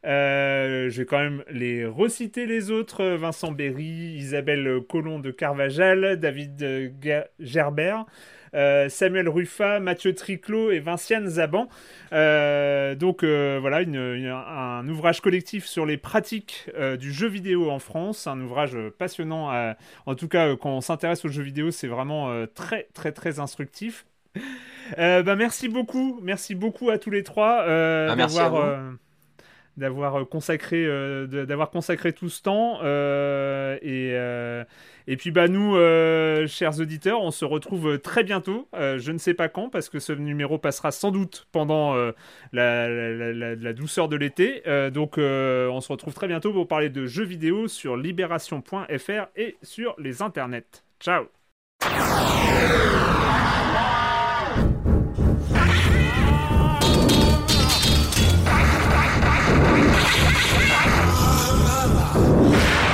Euh, je vais quand même les reciter les autres Vincent Berry, Isabelle Collomb de Carvajal, David Gerbert. Euh, Samuel Ruffa, Mathieu Triclot et Vinciane Zaban. Euh, donc euh, voilà, un ouvrage collectif sur les pratiques du jeu vidéo en France, un ouvrage passionnant. en tout cas, quand on s'intéresse au jeu vidéo, c'est vraiment très très très instructif. bah, merci beaucoup, merci beaucoup à tous les trois
ah, d'avoir
d'avoir consacré d'avoir consacré tout ce temps et et puis bah nous, euh, chers auditeurs, on se retrouve très bientôt. Euh, je ne sais pas quand, parce que ce numéro passera sans doute pendant euh, la, douceur de l'été. donc on se retrouve très bientôt pour parler de jeux vidéo sur libération.fr et sur les internets. Ciao Ah!